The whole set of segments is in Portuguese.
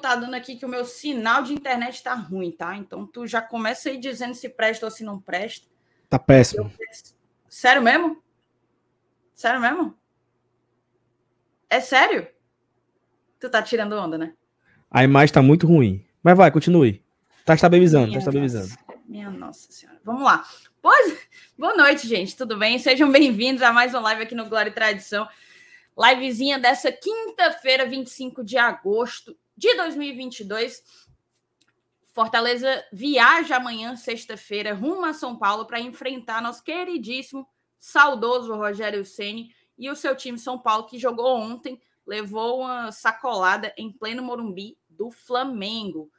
tá dando aqui que o meu sinal de internet tá ruim, tá? Então tu já começa aí dizendo se presta ou se não presta. Tá péssimo. Eu... Sério mesmo? Sério mesmo? É sério? Tu tá tirando onda, né? A imagem tá muito ruim. Mas vai, continue. Tá estabilizando, tá estabilizando. Minha nossa senhora. Vamos lá. Pois, boa noite, gente. Tudo bem? Sejam bem-vindos a mais uma live aqui no Glória e Tradição. Livezinha dessa quinta-feira, 25 de agosto de 2022. Fortaleza viaja amanhã, sexta-feira, rumo a São Paulo para enfrentar nosso queridíssimo, saudoso Rogério Ceni e o seu time São Paulo que jogou ontem, levou uma sacolada em pleno Morumbi do Flamengo.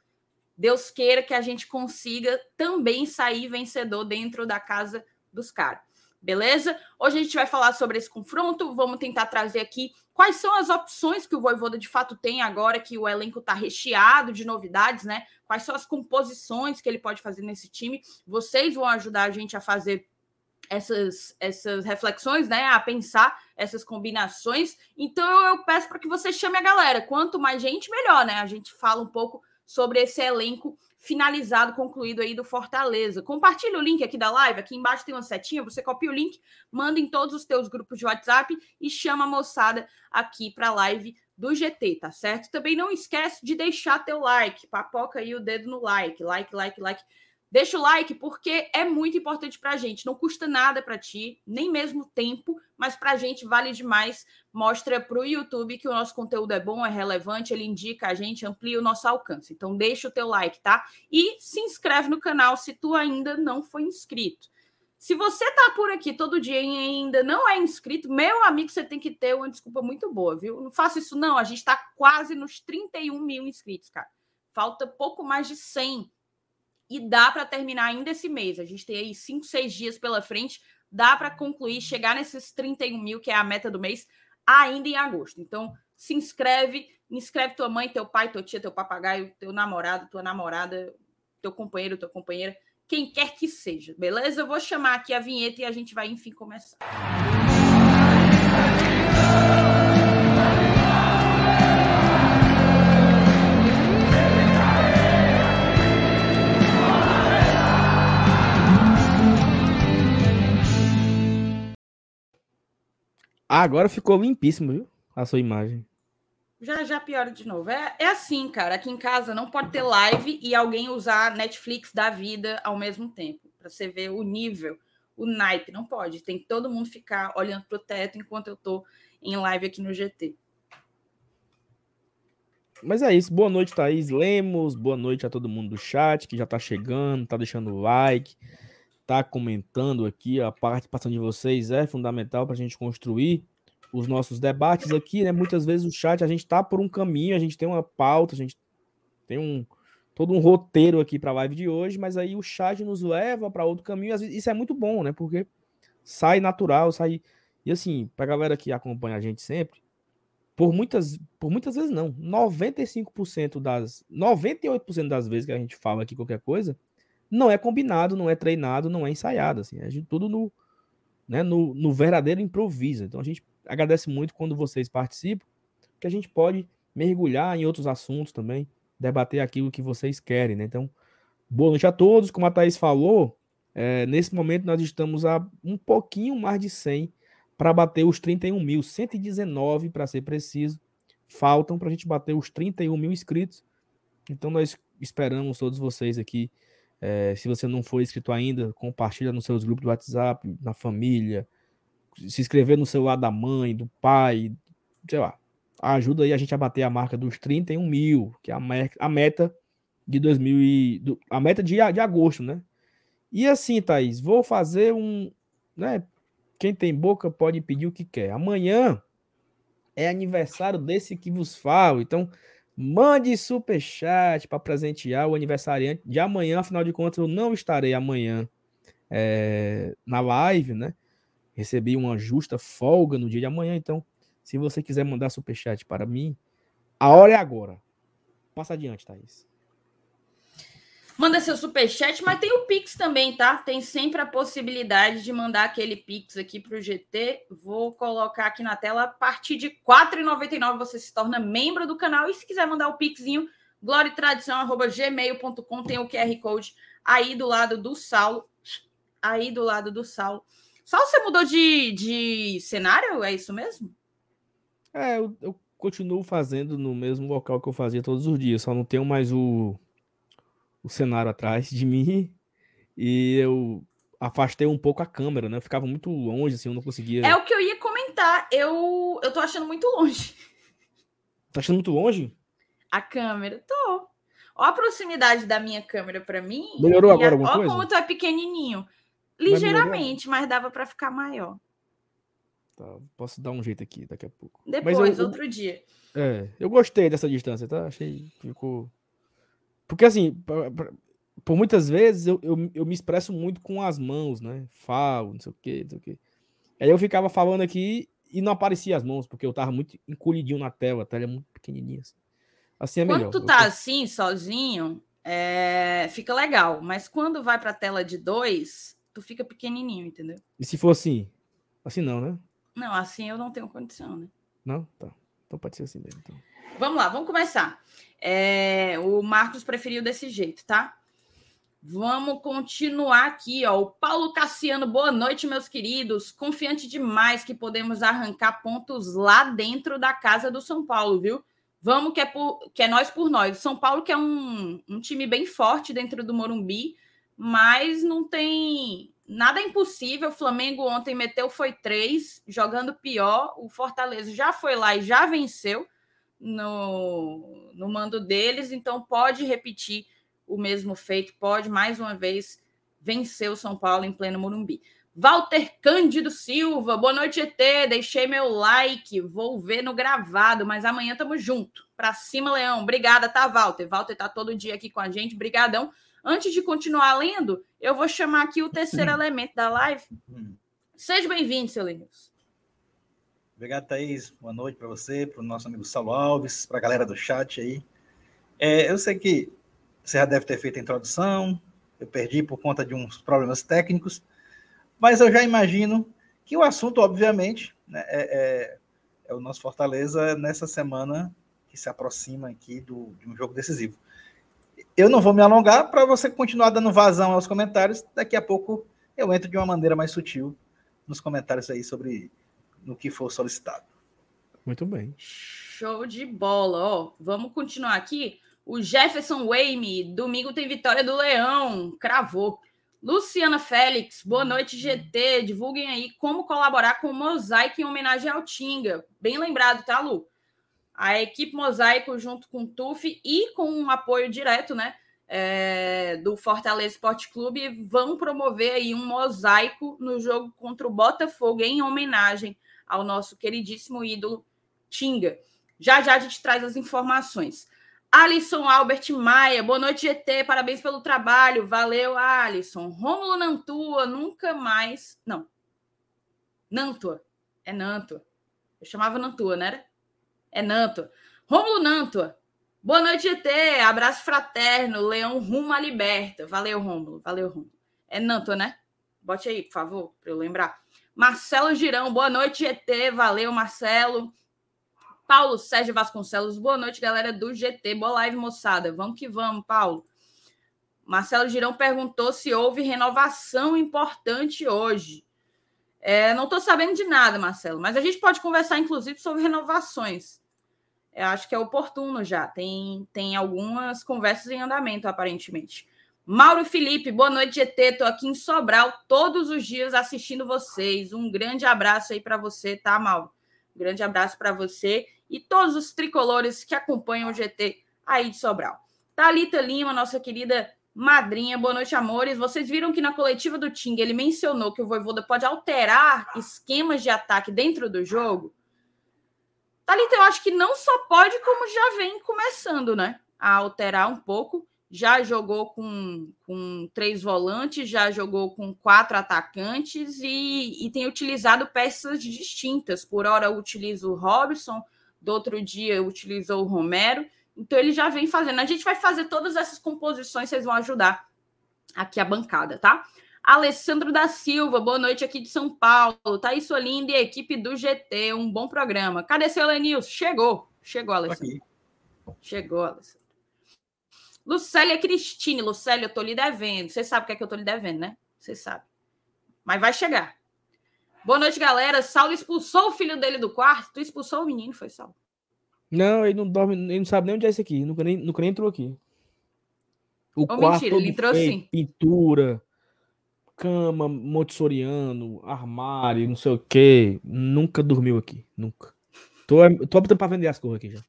Deus queira que a gente consiga também sair vencedor dentro da casa dos caras. Beleza? Hoje a gente vai falar sobre esse confronto. Vamos tentar trazer aqui quais são as opções que o Voivoda de fato tem agora que o elenco está recheado de novidades, né? Quais são as composições que ele pode fazer nesse time? Vocês vão ajudar a gente a fazer essas, essas reflexões, né? A pensar essas combinações. Então eu peço para que você chame a galera. Quanto mais gente, melhor, né? A gente fala um pouco sobre esse elenco finalizado, concluído aí do Fortaleza. Compartilha o link aqui da live, aqui embaixo tem uma setinha, você copia o link, manda em todos os teus grupos de WhatsApp e chama a moçada aqui para a live do GT, tá certo? Também não esquece de deixar teu like, papoca aí o dedo no like, like, like, like. Deixa o like porque é muito importante para a gente. Não custa nada para ti, nem mesmo tempo, mas para a gente vale demais. Mostra para o YouTube que o nosso conteúdo é bom, é relevante, ele indica a gente, amplia o nosso alcance. Então deixa o teu like, tá? E se inscreve no canal se tu ainda não foi inscrito. Se você tá por aqui todo dia e ainda não é inscrito, meu amigo, você tem que ter uma desculpa muito boa, viu? Não faça isso não, a gente está quase nos 31 mil inscritos, cara. Falta pouco mais de 100 e dá para terminar ainda esse mês. A gente tem aí cinco, seis dias pela frente, dá para concluir, chegar nesses 31 mil, que é a meta do mês, ainda em agosto. Então, se inscreve, inscreve tua mãe, teu pai, tua tia, teu papagaio, teu namorado, tua namorada, teu companheiro, tua companheira, quem quer que seja, beleza? Eu vou chamar aqui a vinheta e a gente vai, enfim, começar. Agora ficou limpíssimo, viu? A sua imagem. Já já piora de novo. É, é assim, cara. Aqui em casa não pode ter live e alguém usar Netflix da vida ao mesmo tempo. Para você ver o nível, o naipe. Não pode. Tem que todo mundo ficar olhando pro teto enquanto eu tô em live aqui no GT. Mas é isso. Boa noite, Thaís Lemos. Boa noite a todo mundo do chat que já tá chegando, tá deixando o like tá comentando aqui, a participação de vocês é fundamental para a gente construir os nossos debates aqui, né? Muitas vezes o chat a gente tá por um caminho, a gente tem uma pauta, a gente tem um todo um roteiro aqui para a live de hoje, mas aí o chat nos leva para outro caminho. Isso é muito bom, né? Porque sai natural, sai e assim, para a galera que acompanha a gente sempre, por muitas, por muitas vezes não, 95% das 98% das vezes que a gente fala aqui qualquer coisa, não é combinado, não é treinado, não é ensaiado. Assim, a gente tudo no, né, no, no verdadeiro improviso. Então a gente agradece muito quando vocês participam, que a gente pode mergulhar em outros assuntos também, debater aquilo que vocês querem. Né? Então, boa noite a todos. Como a Thaís falou, é, nesse momento nós estamos a um pouquinho mais de 100 para bater os 31 mil, 119 para ser preciso. Faltam para a gente bater os 31 mil inscritos. Então nós esperamos todos vocês aqui é, se você não for inscrito ainda, compartilha nos seus grupos do WhatsApp, na família, se inscrever no celular da mãe, do pai, sei lá. Ajuda aí a gente a bater a marca dos 31 mil, que é a, meta de 2000 e, do, a meta de, de agosto, né? E assim, Thaís, vou fazer um, né? Quem tem boca pode pedir o que quer. Amanhã é aniversário desse que vos falo, então Mande superchat para presentear o aniversariante de amanhã. Afinal de contas, eu não estarei amanhã é, na live, né? Recebi uma justa folga no dia de amanhã. Então, se você quiser mandar superchat para mim, a hora é agora. Passa adiante, Thaís. Manda seu superchat, mas tem o Pix também, tá? Tem sempre a possibilidade de mandar aquele Pix aqui para o GT. Vou colocar aqui na tela. A partir de R$ 4,99 você se torna membro do canal. E se quiser mandar o Pixinho, gloriatradição.gmail.com tem o QR Code aí do lado do Saulo. Aí do lado do Saulo. Saulo, você mudou de, de cenário? É isso mesmo? É, eu, eu continuo fazendo no mesmo local que eu fazia todos os dias. Só não tenho mais o, o cenário atrás de mim. E eu afastei um pouco a câmera, né? Eu ficava muito longe, assim, eu não conseguia. É o que eu ia comentar. Eu, eu tô achando muito longe. Tá achando muito longe? A câmera, tô. Ó a proximidade da minha câmera para mim. Melhorou agora a... alguma ó coisa? Ó como tu é pequenininho. Ligeiramente, mas dava para ficar maior. Tá, posso dar um jeito aqui daqui a pouco. Depois, eu, outro dia. É, eu gostei dessa distância, tá? Achei que ficou. Porque assim, pra, pra, por muitas vezes eu, eu, eu, me expresso muito com as mãos, né? Falo, não sei o quê, não sei o quê. Aí eu ficava falando aqui e não aparecia as mãos, porque eu tava muito encolhidinho na tela, a tela é muito pequenininha. Assim. Assim é quando melhor. tu tá eu... assim, sozinho, é... fica legal. Mas quando vai pra tela de dois, tu fica pequenininho, entendeu? E se for assim? Assim não, né? Não, assim eu não tenho condição, né? Não? Tá. Então pode ser assim mesmo. Então. Vamos lá, vamos começar. É... O Marcos preferiu desse jeito, tá? Vamos continuar aqui, ó. O Paulo Cassiano, boa noite, meus queridos. Confiante demais que podemos arrancar pontos lá dentro da casa do São Paulo, viu? Vamos que é, por, que é nós por nós. São Paulo que é um, um time bem forte dentro do Morumbi, mas não tem nada impossível. O Flamengo ontem meteu foi três, jogando pior. O Fortaleza já foi lá e já venceu no, no mando deles, então pode repetir o mesmo feito, pode mais uma vez vencer o São Paulo em pleno Morumbi. Walter Cândido Silva, boa noite, ET. Deixei meu like, vou ver no gravado, mas amanhã tamo junto. Pra cima, Leão. Obrigada, tá, Walter? Walter tá todo dia aqui com a gente, brigadão. Antes de continuar lendo, eu vou chamar aqui o terceiro elemento da live. Hum. Seja bem-vindo, seu Linus. Obrigado, Thaís. Boa noite para você, para o nosso amigo Saulo Alves, para a galera do chat aí. É, eu sei que você já deve ter feito a introdução, eu perdi por conta de uns problemas técnicos, mas eu já imagino que o assunto, obviamente, né, é, é, é, o nosso Fortaleza nessa semana que se aproxima aqui do, de um jogo decisivo. Eu não vou me alongar para você continuar dando vazão aos comentários. Daqui a pouco eu entro de uma maneira mais sutil nos comentários aí sobre no que for solicitado. Muito bem. Show de bola. Ó, vamos continuar aqui. O Jefferson Wayme, domingo tem vitória do Leão, cravou. Luciana Félix, boa noite, GT. Divulguem aí como colaborar com o Mosaico em homenagem ao Tinga. Bem lembrado, tá, Lu? A equipe Mosaico, junto com o TUF e com um apoio direto, né? É, do Fortaleza Esporte Clube, vão promover aí um mosaico no jogo contra o Botafogo em homenagem ao nosso queridíssimo ídolo Tinga. Já já a gente traz as informações. Alisson Albert Maia, boa noite, GT, parabéns pelo trabalho, valeu, Alisson. Rômulo Nantua, nunca mais. Não. Nantua, é Nantua. Eu chamava Nantua, né? É Nantua. Rômulo Nantua, boa noite, GT, abraço fraterno, Leão rumo à liberta. Valeu, Rômulo, valeu, Rômulo. É Nantua, né? Bote aí, por favor, para eu lembrar. Marcelo Girão, boa noite, GT, valeu, Marcelo. Paulo Sérgio Vasconcelos, boa noite, galera do GT. Boa live, moçada. Vamos que vamos, Paulo. Marcelo Girão perguntou se houve renovação importante hoje. É, não estou sabendo de nada, Marcelo, mas a gente pode conversar, inclusive, sobre renovações. Eu acho que é oportuno já. Tem, tem algumas conversas em andamento, aparentemente. Mauro Felipe, boa noite, GT. Estou aqui em Sobral todos os dias assistindo vocês. Um grande abraço aí para você, tá, Mauro? Um grande abraço para você e todos os tricolores que acompanham o GT aí de Sobral. Talita Lima, nossa querida madrinha, boa noite, amores. Vocês viram que na coletiva do Ting ele mencionou que o Voivoda pode alterar esquemas de ataque dentro do jogo? Talita, eu acho que não só pode, como já vem começando, né? A alterar um pouco. Já jogou com, com três volantes, já jogou com quatro atacantes e, e tem utilizado peças distintas. Por hora utiliza o Robson, do outro dia utilizou o Romero Então ele já vem fazendo. A gente vai fazer todas essas composições, vocês vão ajudar aqui a bancada, tá? Alessandro da Silva, boa noite aqui de São Paulo. Thaís Olinda e a equipe do GT, um bom programa. Cadê seu Lenilson? Chegou. Chegou, Alessandro. Aqui. Chegou, Alessandro. Lucélia Cristine. Lucélia, eu tô lhe devendo. Você sabe o que é que eu tô lhe devendo, né? Você sabe. Mas vai chegar. Boa noite, galera. Saulo expulsou o filho dele do quarto. Tu expulsou o menino, foi Saulo? Não, ele não dorme, ele não sabe nem onde é esse aqui. Nunca nem, nunca nem entrou aqui. O quarto mentira, ele entrou feio, sim. Pintura, cama, montessoriano, armário, não sei o quê. Nunca dormiu aqui, nunca. Tô, tô optando pra vender as coisas aqui já.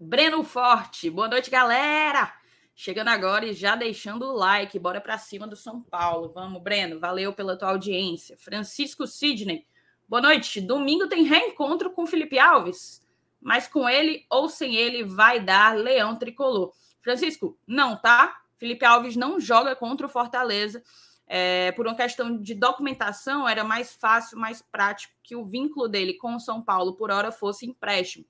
Breno Forte, boa noite, galera. Chegando agora e já deixando o like, bora para cima do São Paulo. Vamos, Breno, valeu pela tua audiência. Francisco Sidney, boa noite. Domingo tem reencontro com Felipe Alves, mas com ele ou sem ele vai dar Leão Tricolor. Francisco, não, tá? Felipe Alves não joga contra o Fortaleza. É, por uma questão de documentação, era mais fácil, mais prático que o vínculo dele com o São Paulo por hora fosse empréstimo.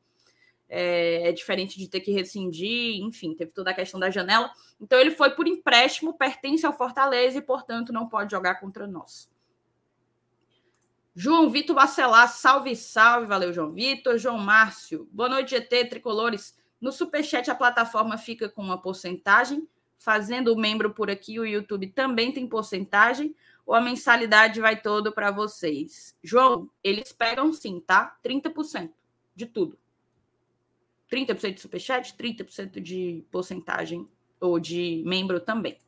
É, é, diferente de ter que rescindir, enfim, teve toda a questão da janela. Então, ele foi por empréstimo, pertence ao Fortaleza e, portanto, não pode jogar contra nós. João Vitor Bacelar, salve, salve, valeu, João Vitor. João Márcio, boa noite, GT, tricolores. No Superchat, a plataforma fica com uma porcentagem fazendo o membro por aqui, o YouTube também tem porcentagem, ou a mensalidade vai todo para vocês? João, eles pegam sim, tá? 30% de tudo. 30% de superchat, 30% de porcentagem ou de membro também.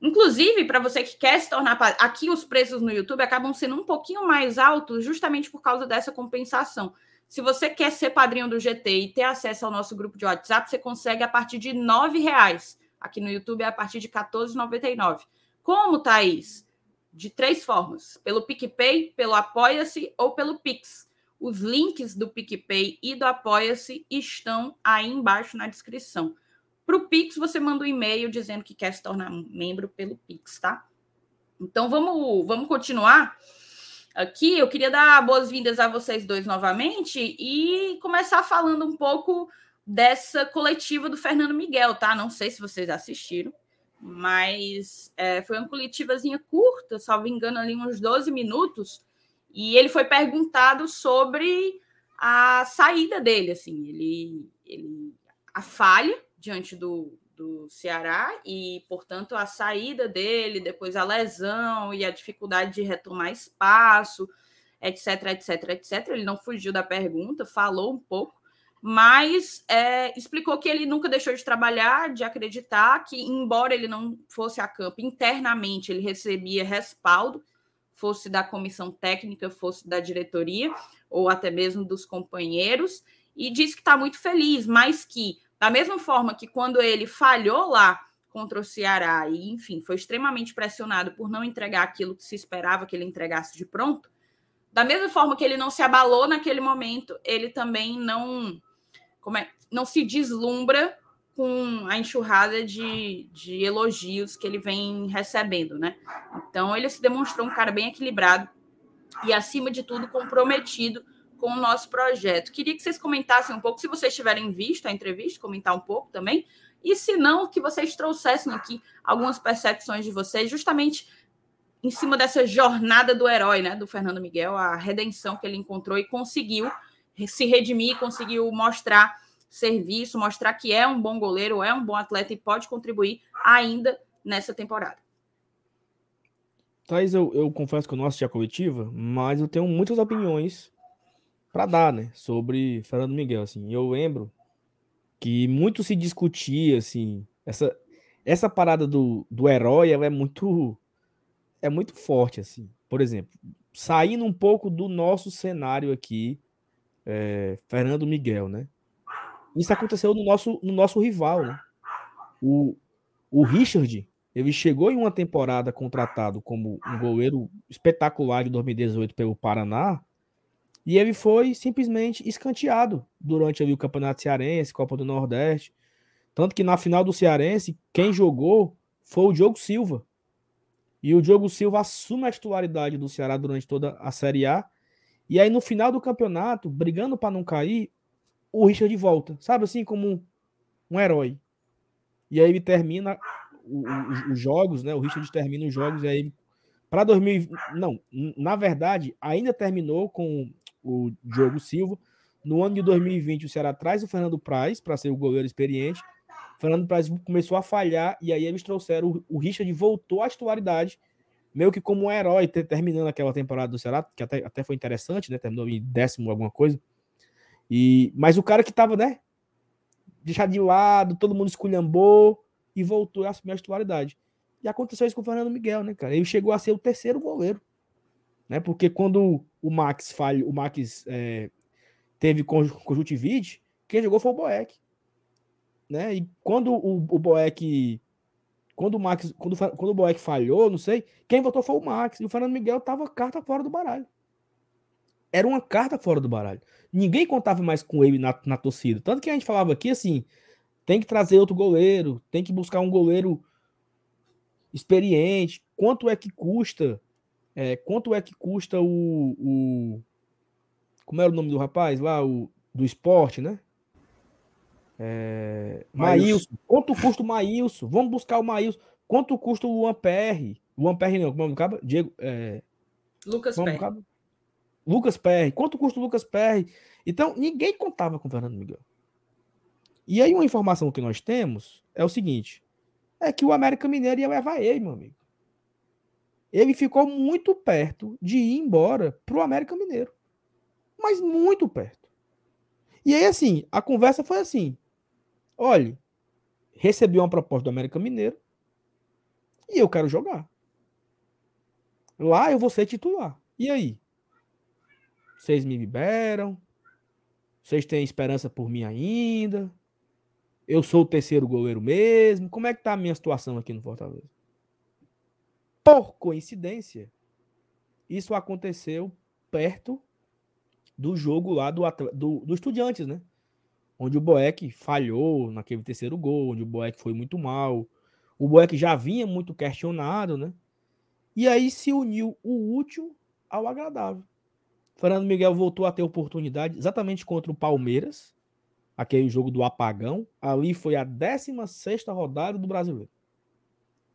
Inclusive, para você que quer se tornar. Aqui os preços no YouTube acabam sendo um pouquinho mais altos, justamente por causa dessa compensação. Se você quer ser padrinho do GT e ter acesso ao nosso grupo de WhatsApp, você consegue a partir de R$ reais. Aqui no YouTube é a partir de R$ 14,99. Como, Thaís? De três formas: pelo PicPay, pelo Apoia-se ou pelo Pix. Os links do PicPay e do Apoia-se estão aí embaixo na descrição. Para o Pix, você manda um e-mail dizendo que quer se tornar membro pelo Pix, tá? Então vamos, vamos continuar aqui. Eu queria dar boas-vindas a vocês dois novamente e começar falando um pouco dessa coletiva do Fernando Miguel, tá? Não sei se vocês assistiram, mas é, foi uma coletivazinha curta, salvo engano, ali uns 12 minutos, e ele foi perguntado sobre a saída dele, assim, ele, ele a falha diante do, do Ceará e, portanto, a saída dele, depois a lesão e a dificuldade de retomar espaço, etc, etc, etc. Ele não fugiu da pergunta, falou um pouco mas é, explicou que ele nunca deixou de trabalhar, de acreditar que, embora ele não fosse a campo internamente, ele recebia respaldo, fosse da comissão técnica, fosse da diretoria, ou até mesmo dos companheiros, e disse que está muito feliz, mas que, da mesma forma que quando ele falhou lá contra o Ceará, e enfim, foi extremamente pressionado por não entregar aquilo que se esperava que ele entregasse de pronto, da mesma forma que ele não se abalou naquele momento, ele também não como é, não se deslumbra com a enxurrada de, de elogios que ele vem recebendo, né? Então ele se demonstrou um cara bem equilibrado e, acima de tudo, comprometido com o nosso projeto. Queria que vocês comentassem um pouco, se vocês tiverem visto a entrevista, comentar um pouco também, e se não, que vocês trouxessem aqui algumas percepções de vocês, justamente em cima dessa jornada do herói, né, do Fernando Miguel, a redenção que ele encontrou e conseguiu se redimir, conseguiu mostrar serviço, mostrar que é um bom goleiro, é um bom atleta e pode contribuir ainda nessa temporada. Thais, eu, eu confesso que eu não assisti a coletiva, mas eu tenho muitas opiniões para dar, né, sobre Fernando Miguel, assim. Eu lembro que muito se discutia, assim, essa, essa parada do, do herói, ela é muito é muito forte, assim. Por exemplo, saindo um pouco do nosso cenário aqui, é, Fernando Miguel, né? Isso aconteceu no nosso, no nosso rival, né? O, o Richard, ele chegou em uma temporada contratado como um goleiro espetacular de 2018 pelo Paraná, e ele foi simplesmente escanteado durante ali, o Campeonato Cearense, Copa do Nordeste. Tanto que na final do Cearense, quem jogou foi o Diogo Silva. E o Diogo Silva assume a titularidade do Ceará durante toda a Série A. E aí, no final do campeonato, brigando para não cair, o Richard volta, sabe assim, como um herói. E aí ele termina os jogos, né? O Richard termina os jogos e aí para 2000, não, na verdade, ainda terminou com o Diogo Silva. No ano de 2020, o Ceará traz o Fernando Praz para ser o goleiro experiente. O Fernando Praz começou a falhar e aí eles trouxeram o, o Richard voltou à titularidade, meio que como um herói, terminando aquela temporada do Ceará, que até, até foi interessante, né? Terminou em décimo alguma coisa. E mas o cara que estava, né, deixado de lado, todo mundo esculhambou e voltou a assumir a titularidade. E aconteceu isso com o Fernando Miguel, né, cara? Ele chegou a ser o terceiro goleiro. Né? Porque quando o Max falha, o Max é, teve conjuntivite, quem jogou foi o Boeck. Né? E quando o, o Boeck. Quando o Max. Quando, quando o Boeck falhou, não sei, quem votou foi o Max. E o Fernando Miguel tava carta fora do baralho. Era uma carta fora do baralho. Ninguém contava mais com ele na, na torcida. Tanto que a gente falava aqui assim: tem que trazer outro goleiro, tem que buscar um goleiro experiente. Quanto é que custa? É, quanto é que custa o, o, Como era o nome do rapaz lá? O, do esporte, né? É, Maílson. Quanto custa o Maílson? Vamos buscar o Maílson. Quanto custa o Luan PR? Luan PR não, como é o nome Diego. É, Lucas PR. Lucas PR. Quanto custa o Lucas PR? Então, ninguém contava com o Fernando Miguel. E aí, uma informação que nós temos é o seguinte: é que o América Mineiro ia levar ele, meu amigo. Ele ficou muito perto de ir embora pro América Mineiro. Mas muito perto. E aí, assim, a conversa foi assim: olhe, recebi uma proposta do América Mineiro e eu quero jogar. Lá eu vou ser titular. E aí? Vocês me liberam? Vocês têm esperança por mim ainda? Eu sou o terceiro goleiro mesmo. Como é que tá a minha situação aqui no Fortaleza? Por coincidência, isso aconteceu perto do jogo lá do, do, do Estudiantes, né? Onde o Boeck falhou naquele terceiro gol, onde o Boeck foi muito mal. O Boeck já vinha muito questionado, né? E aí se uniu o útil ao agradável. Fernando Miguel voltou a ter oportunidade exatamente contra o Palmeiras, aquele jogo do apagão, ali foi a 16 rodada do Brasileiro.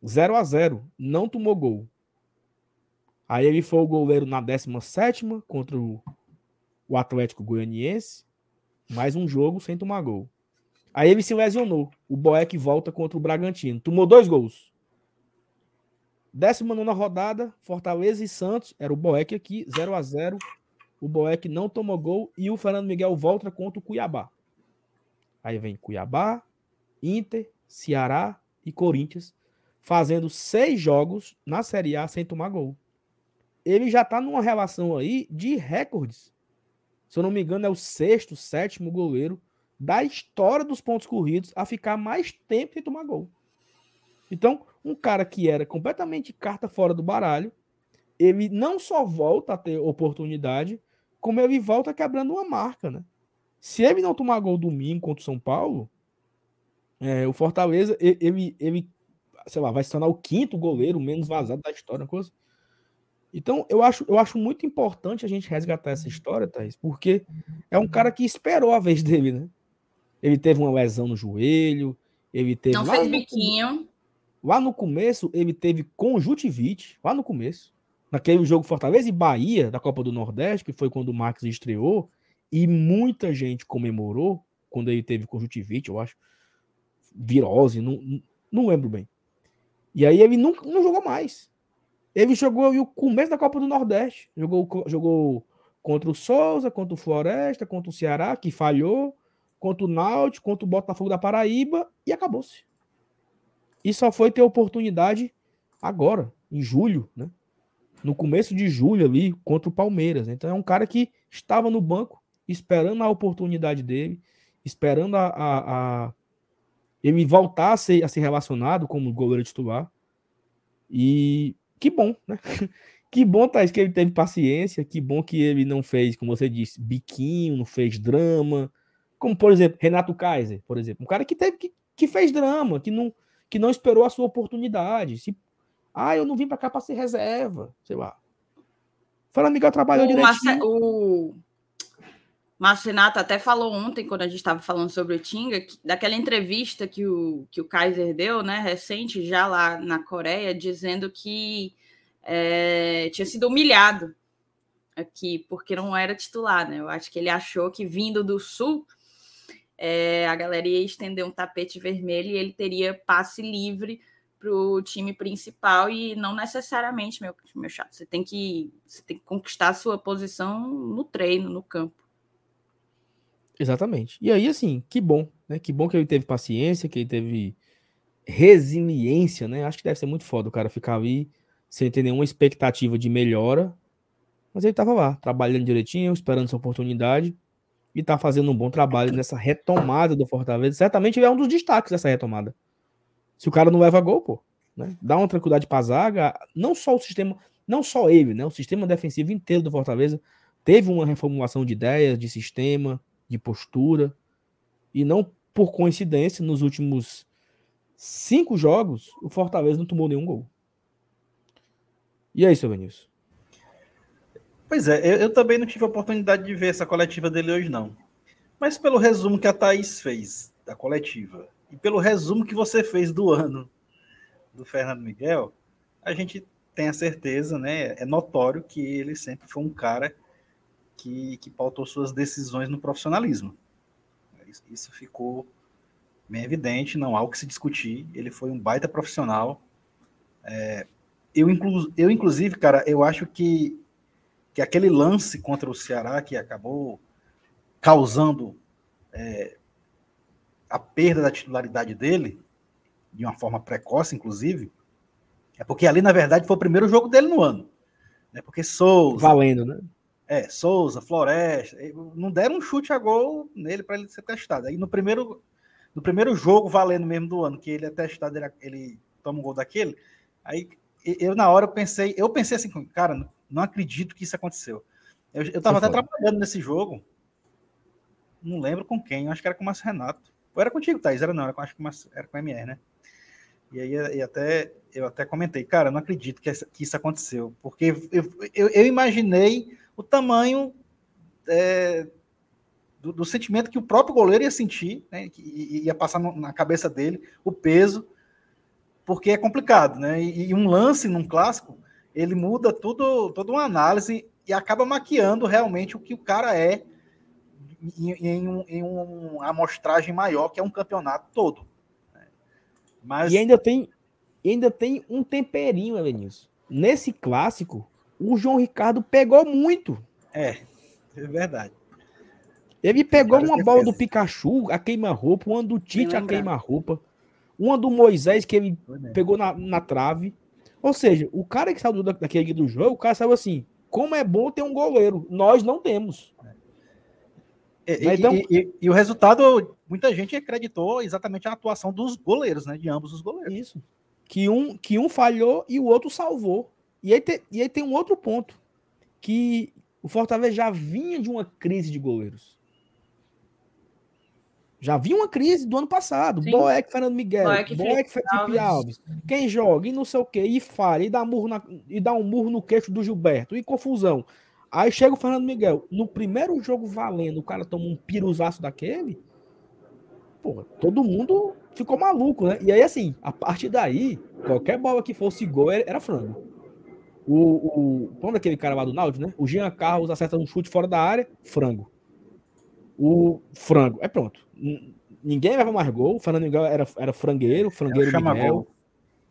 0 a 0 não tomou gol. Aí ele foi o goleiro na 17 contra o, Atlético Goianiense, mais um jogo sem tomar gol. Aí ele se lesionou. O Boeck volta contra o Bragantino. Tomou dois gols. 19 rodada, Fortaleza e Santos. Era o Boeck aqui, 0 a 0 O Boeck não tomou gol e o Fernando Miguel volta contra o Cuiabá. Aí vem Cuiabá, Inter, Ceará e Corinthians, fazendo seis jogos na Série A sem tomar gol. Ele já está numa relação aí de recordes. Se eu não me engano, é o sexto, sétimo goleiro da história dos pontos corridos a ficar mais tempo sem tomar gol. Então, um cara que era completamente carta fora do baralho, ele não só volta a ter oportunidade, como ele volta quebrando uma marca, né? Se ele não tomar gol domingo contra o São Paulo, é, o Fortaleza, ele, ele, sei lá, vai se tornar o quinto goleiro menos vazado da história, coisa. Então, eu acho, eu acho muito importante a gente resgatar essa história, Thaís, porque é um cara que esperou a vez dele, né? Ele teve uma lesão no joelho, ele teve. Não fez biquinho. Lá no começo, ele teve conjuntivite, lá no começo. Naquele jogo Fortaleza e Bahia, da Copa do Nordeste, que foi quando o Max estreou, e muita gente comemorou quando ele teve conjuntivite, eu acho, virose, não, não lembro bem. E aí ele não, não jogou mais. Ele jogou o começo da Copa do Nordeste. Jogou, jogou contra o Souza, contra o Floresta, contra o Ceará, que falhou, contra o Náutico, contra o Botafogo da Paraíba e acabou-se. E só foi ter oportunidade agora, em julho, né? No começo de julho ali, contra o Palmeiras. Então é um cara que estava no banco, esperando a oportunidade dele, esperando a, a, a ele voltar a ser, a ser relacionado como goleiro titular. E que bom, né? Que bom, Thais, que ele teve paciência, que bom que ele não fez, como você disse, biquinho, não fez drama. Como, por exemplo, Renato Kaiser, por exemplo. Um cara que teve que, que fez drama, que não, que não esperou a sua oportunidade. Se, ah, eu não vim para cá para ser reserva, sei lá. Fala, Miguel trabalhou direito. O Márcio Renato até falou ontem, quando a gente estava falando sobre o Tinga, que, daquela entrevista que o, que o Kaiser deu, né, recente, já lá na Coreia, dizendo que é, tinha sido humilhado aqui, porque não era titular, né? Eu acho que ele achou que vindo do Sul, é, a galera ia estender um tapete vermelho e ele teria passe livre para o time principal e não necessariamente, meu, meu chato. Você tem que você tem que conquistar a sua posição no treino, no campo. Exatamente. E aí, assim, que bom, né? Que bom que ele teve paciência, que ele teve resiliência, né? Acho que deve ser muito foda o cara ficar ali sem ter nenhuma expectativa de melhora. Mas ele tava lá, trabalhando direitinho, esperando essa oportunidade e tá fazendo um bom trabalho nessa retomada do Fortaleza. Certamente é um dos destaques dessa retomada. Se o cara não leva gol, pô, né? Dá uma tranquilidade pra zaga, não só o sistema, não só ele, né? O sistema defensivo inteiro do Fortaleza teve uma reformulação de ideias, de sistema, de postura. E não por coincidência, nos últimos cinco jogos, o Fortaleza não tomou nenhum gol. E aí, seu Vinícius? Pois é, eu, eu, também não tive a oportunidade de ver essa coletiva dele hoje, não. Mas pelo resumo que a Thaís fez da coletiva e pelo resumo que você fez do ano do Fernando Miguel, a gente tem a certeza, né? É notório que ele sempre foi um cara que, que pautou suas decisões no profissionalismo. Isso ficou bem evidente, não há o que se discutir. Ele foi um baita profissional. É, eu, inclu, eu, inclusive, cara, eu acho que, que aquele lance contra o Ceará que acabou causando é, a perda da titularidade dele, de uma forma precoce, inclusive, é porque ali, na verdade, foi o primeiro jogo dele no ano. Né? Porque Souza. Valendo, né? É, Souza, Floresta, não deram um chute a gol nele para ele ser testado. Aí no primeiro, no primeiro jogo valendo mesmo do ano, que ele é testado, ele, ele toma um gol daquele, aí eu na hora eu pensei, eu pensei assim, cara, não acredito que isso aconteceu. Eu, eu tava até trabalhando nesse jogo, não lembro com quem, acho que era com o Márcio Renato. Ou era contigo, Thaís? Era não, era com, acho que era com o MR, né? E aí e até, eu até comentei, cara, não acredito que, essa, que isso aconteceu, porque eu, eu, eu imaginei o tamanho é, do, do, sentimento que o próprio goleiro ia sentir, né, que ia passar no, na cabeça dele, o peso, porque é complicado, né? E, e, um lance num clássico, ele muda tudo, toda uma análise e acaba maquiando realmente o que o cara é em, em, um, em uma amostragem maior, que é um campeonato todo. Mas... E ainda tem, ainda tem um temperinho, Elenilson. Nesse clássico, o João Ricardo pegou muito. É, é verdade. Ele pegou uma bola do Pikachu, a queima-roupa, uma do Tite, a queima-roupa, uma do Moisés, que ele pegou na, na trave. Ou seja, o cara que saiu daquele do jogo, o cara saiu assim: como é bom ter um goleiro. Nós não temos. E, então... e, e, e, o resultado, muita gente acreditou exatamente a atuação dos goleiros, né? De ambos os goleiros. Isso. Que um, que um falhou e o outro salvou. E aí, te, e aí tem um outro ponto, que o Fortaleza já vinha de uma crise de goleiros. Já vinha uma crise do ano passado. Sim. Boeck, Fernando Miguel, Boeck, Boeck Felipe Alves. Quem joga e não sei o quê, e falha, e dá, murro na, e dá um murro no queixo do Gilberto, e confusão. Aí chega o Fernando Miguel. No primeiro jogo valendo, o cara toma um piruzaço daquele. Pô, todo mundo ficou maluco, né? E aí, assim, a partir daí, qualquer bola que fosse gol era frango. O, o, como é aquele cara lá do Náutico, né? O Jean Carlos acerta um chute fora da área, frango. O frango, é pronto. Ninguém leva mais gol. O Fernando Miguel era, era frangueiro, frangueiro chama Miguel, gol.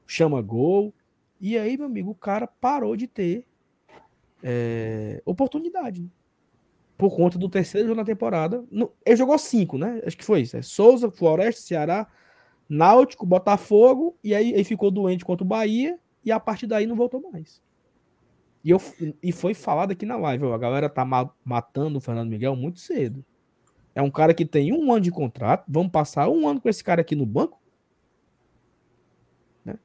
chama gol. E aí, meu amigo, o cara parou de ter é, oportunidade. Né? Por conta do terceiro jogo na temporada. No, ele jogou cinco, né? Acho que foi isso. É Souza, Floresta, Ceará, Náutico, Botafogo. E aí ele ficou doente contra o Bahia. E a partir daí não voltou mais. E, eu, e foi falado aqui na live, a galera tá ma matando o Fernando Miguel muito cedo. É um cara que tem um ano de contrato, vamos passar um ano com esse cara aqui no banco? Né?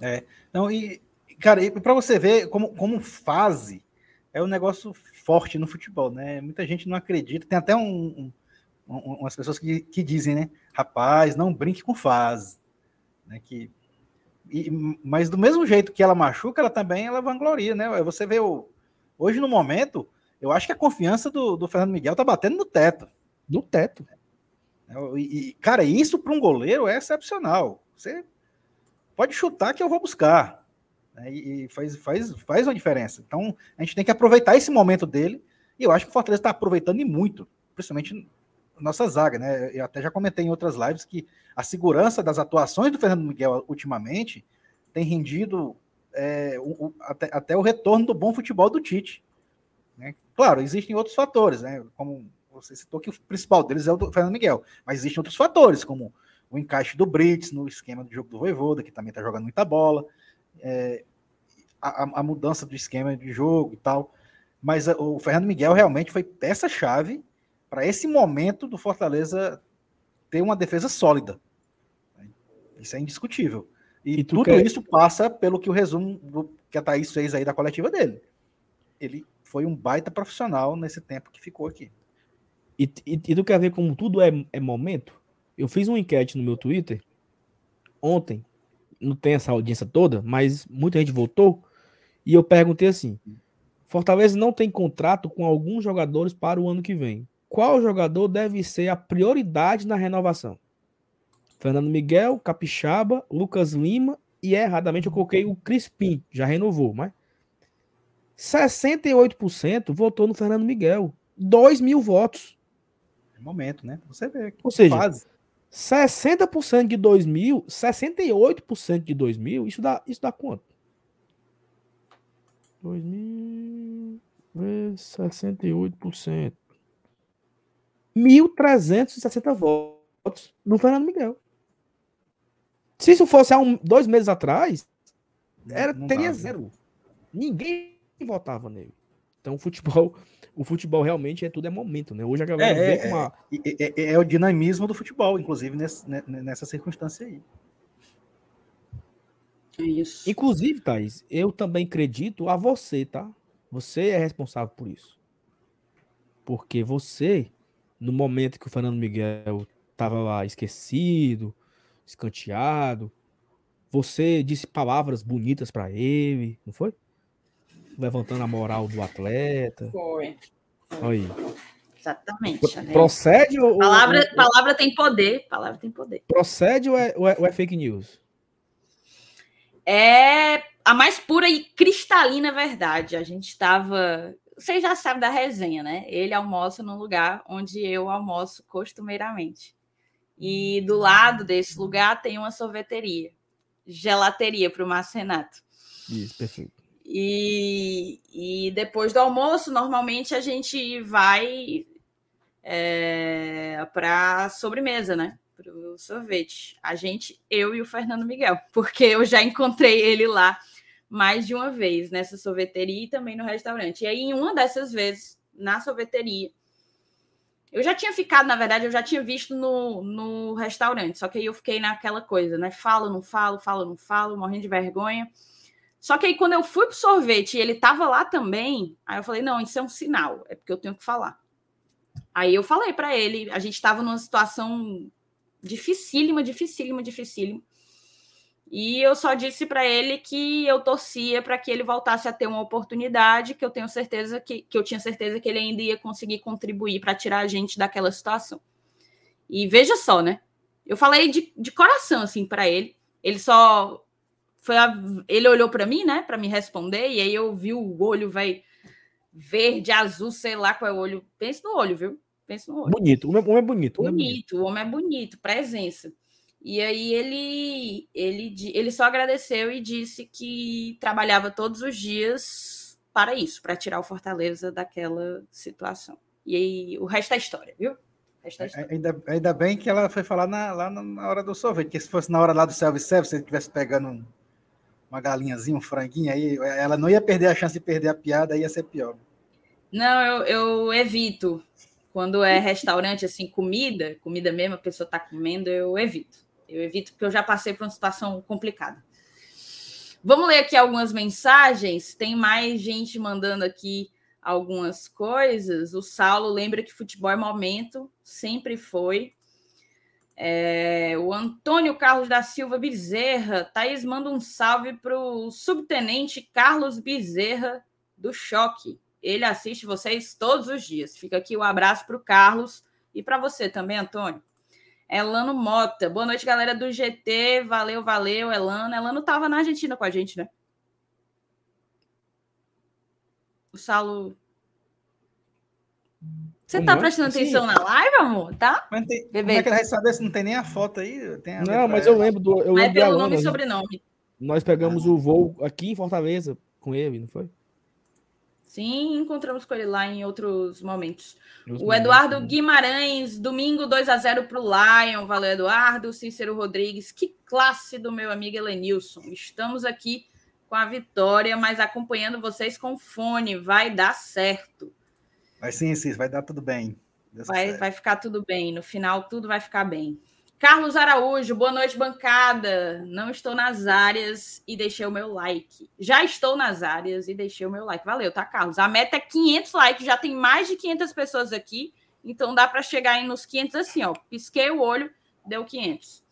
É, não, e, cara, e para você ver como, como fase é um negócio forte no futebol, né? Muita gente não acredita, tem até um, um, umas pessoas que, que dizem, né? Rapaz, não brinque com fase. Né? Que e, mas do mesmo jeito que ela machuca, ela também ela vangloria, né? Você vê o, hoje no momento, eu acho que a confiança do, do Fernando Miguel tá batendo no teto. No teto. É, e, cara, isso para um goleiro é excepcional. Você pode chutar que eu vou buscar. Né? E faz, faz, faz uma diferença. Então, a gente tem que aproveitar esse momento dele. E eu acho que o Fortaleza está aproveitando e muito, principalmente nossa zaga, né? Eu até já comentei em outras lives que a segurança das atuações do Fernando Miguel ultimamente tem rendido é, o, o, até, até, o retorno do bom futebol do Tite. Né? Claro, existem outros fatores, né? Como você citou que o principal deles é o do Fernando Miguel, mas existem outros fatores, como o encaixe do Brits no esquema do jogo do Voivoda, que também está jogando muita bola, é, a, a, mudança do esquema de jogo e tal. Mas o Fernando Miguel realmente foi peça-chave para esse momento do Fortaleza ter uma defesa sólida. Isso é indiscutível. E, e tudo quer... isso passa pelo que o resumo que a Thaís fez aí da coletiva dele. Ele foi um baita profissional nesse tempo que ficou aqui. E, e, e tu quer ver como tudo é, é momento? Eu fiz uma enquete no meu Twitter ontem, não tem essa audiência toda, mas muita gente votou, e eu perguntei assim: Fortaleza não tem contrato com alguns jogadores para o ano que vem. Qual jogador deve ser a prioridade na renovação? Fernando Miguel, Capixaba, Lucas Lima e erradamente eu coloquei o Crispim, já renovou, mas 68% votou no Fernando Miguel. 2 mil votos. É momento, né? Você vê. Ou seja, fase. 60% de 2 mil, 68% de 2 mil, isso dá, isso dá quanto? 2 mil vezes 68%. 1.360 votos no Fernando Miguel. Se isso fosse há um, dois meses atrás, era, teria zero. Ninguém votava nele. Então o futebol, o futebol realmente é tudo é momento, né? Hoje a galera é, vê é, uma... é, é, é, o dinamismo do futebol, inclusive nesse, né, nessa circunstância aí. É isso. Inclusive, Thaís, eu também acredito a você, tá? Você é responsável por isso. Porque você, no momento que o Fernando Miguel estava lá esquecido, escanteado. Você disse palavras bonitas para ele, não foi? Levantando a moral do atleta. Foi. Aí. Exatamente. Né? Procede ou. Palavra, ou, palavra tem poder. Palavra tem poder. Procede ou é, ou é, ou é fake news? É a mais pura e cristalina verdade. A gente estava. Vocês já sabem da resenha, né? Ele almoça num lugar onde eu almoço costumeiramente. E do lado desse lugar tem uma sorveteria, gelateria para o Márcio Renato. Isso, perfeito. E, e depois do almoço, normalmente a gente vai é, para sobremesa, né? Para o sorvete. A gente, eu e o Fernando Miguel, porque eu já encontrei ele lá mais de uma vez nessa sorveteria e também no restaurante. E aí, em uma dessas vezes, na sorveteria, eu já tinha ficado, na verdade, eu já tinha visto no, no restaurante, só que aí eu fiquei naquela coisa, né? Falo, não falo, falo, não falo, morrendo de vergonha. Só que aí quando eu fui pro sorvete e ele tava lá também, aí eu falei: não, isso é um sinal, é porque eu tenho que falar. Aí eu falei para ele, a gente estava numa situação dificílima, dificílima, dificílima. E eu só disse para ele que eu torcia para que ele voltasse a ter uma oportunidade, que eu tenho certeza que, que eu tinha certeza que ele ainda ia conseguir contribuir para tirar a gente daquela situação. E veja só, né? Eu falei de, de coração assim para ele. Ele só foi a, ele olhou para mim, né, para me responder e aí eu vi o olho vai verde, azul, sei lá qual é o olho. Pense no olho, viu? Pense no olho. Bonito, o homem é bonito. Bonito, o homem é bonito, presença. E aí ele, ele, ele só agradeceu e disse que trabalhava todos os dias para isso, para tirar o Fortaleza daquela situação. E aí o resto é história, viu? É. Ainda, ainda bem que ela foi falar na, lá na hora do sorvete, porque se fosse na hora lá do self-service, se ele estivesse pegando uma galinhazinha, um franguinho, aí ela não ia perder a chance de perder a piada, ia ser pior. Não, eu, eu evito. Quando é restaurante, assim, comida, comida mesmo, a pessoa está comendo, eu evito. Eu evito porque eu já passei por uma situação complicada. Vamos ler aqui algumas mensagens. Tem mais gente mandando aqui algumas coisas. O Saulo lembra que futebol é momento, sempre foi. É, o Antônio Carlos da Silva Bezerra. Thaís manda um salve para o subtenente Carlos Bezerra do Choque, Ele assiste vocês todos os dias. Fica aqui o um abraço para o Carlos e para você também, Antônio. Elano Mota. Boa noite, galera do GT. Valeu, valeu, Elano. Elano estava na Argentina com a gente, né? O Salo. Você tá prestando atenção na live, amor? Tá? Mas tem, como é que ele vai saber se não tem nem a foto aí? A não, mas eu lembro do. Eu mas é pelo nome e sobrenome. Nós pegamos ah. o voo aqui em Fortaleza com ele, não foi? Sim, encontramos com ele lá em outros momentos. o Eduardo Guimarães, domingo 2 a 0 para o Lion. Valeu, Eduardo. Cícero Rodrigues, que classe do meu amigo Elenilson. Estamos aqui com a vitória, mas acompanhando vocês com fone. Vai dar certo. Vai sim, sim, vai dar tudo bem. Vai, vai ficar tudo bem. No final, tudo vai ficar bem. Carlos Araújo, boa noite, bancada. Não estou nas áreas e deixei o meu like. Já estou nas áreas e deixei o meu like. Valeu, tá, Carlos? A meta é 500 likes, já tem mais de 500 pessoas aqui, então dá para chegar aí nos 500 assim, ó. Pisquei o olho, deu 500.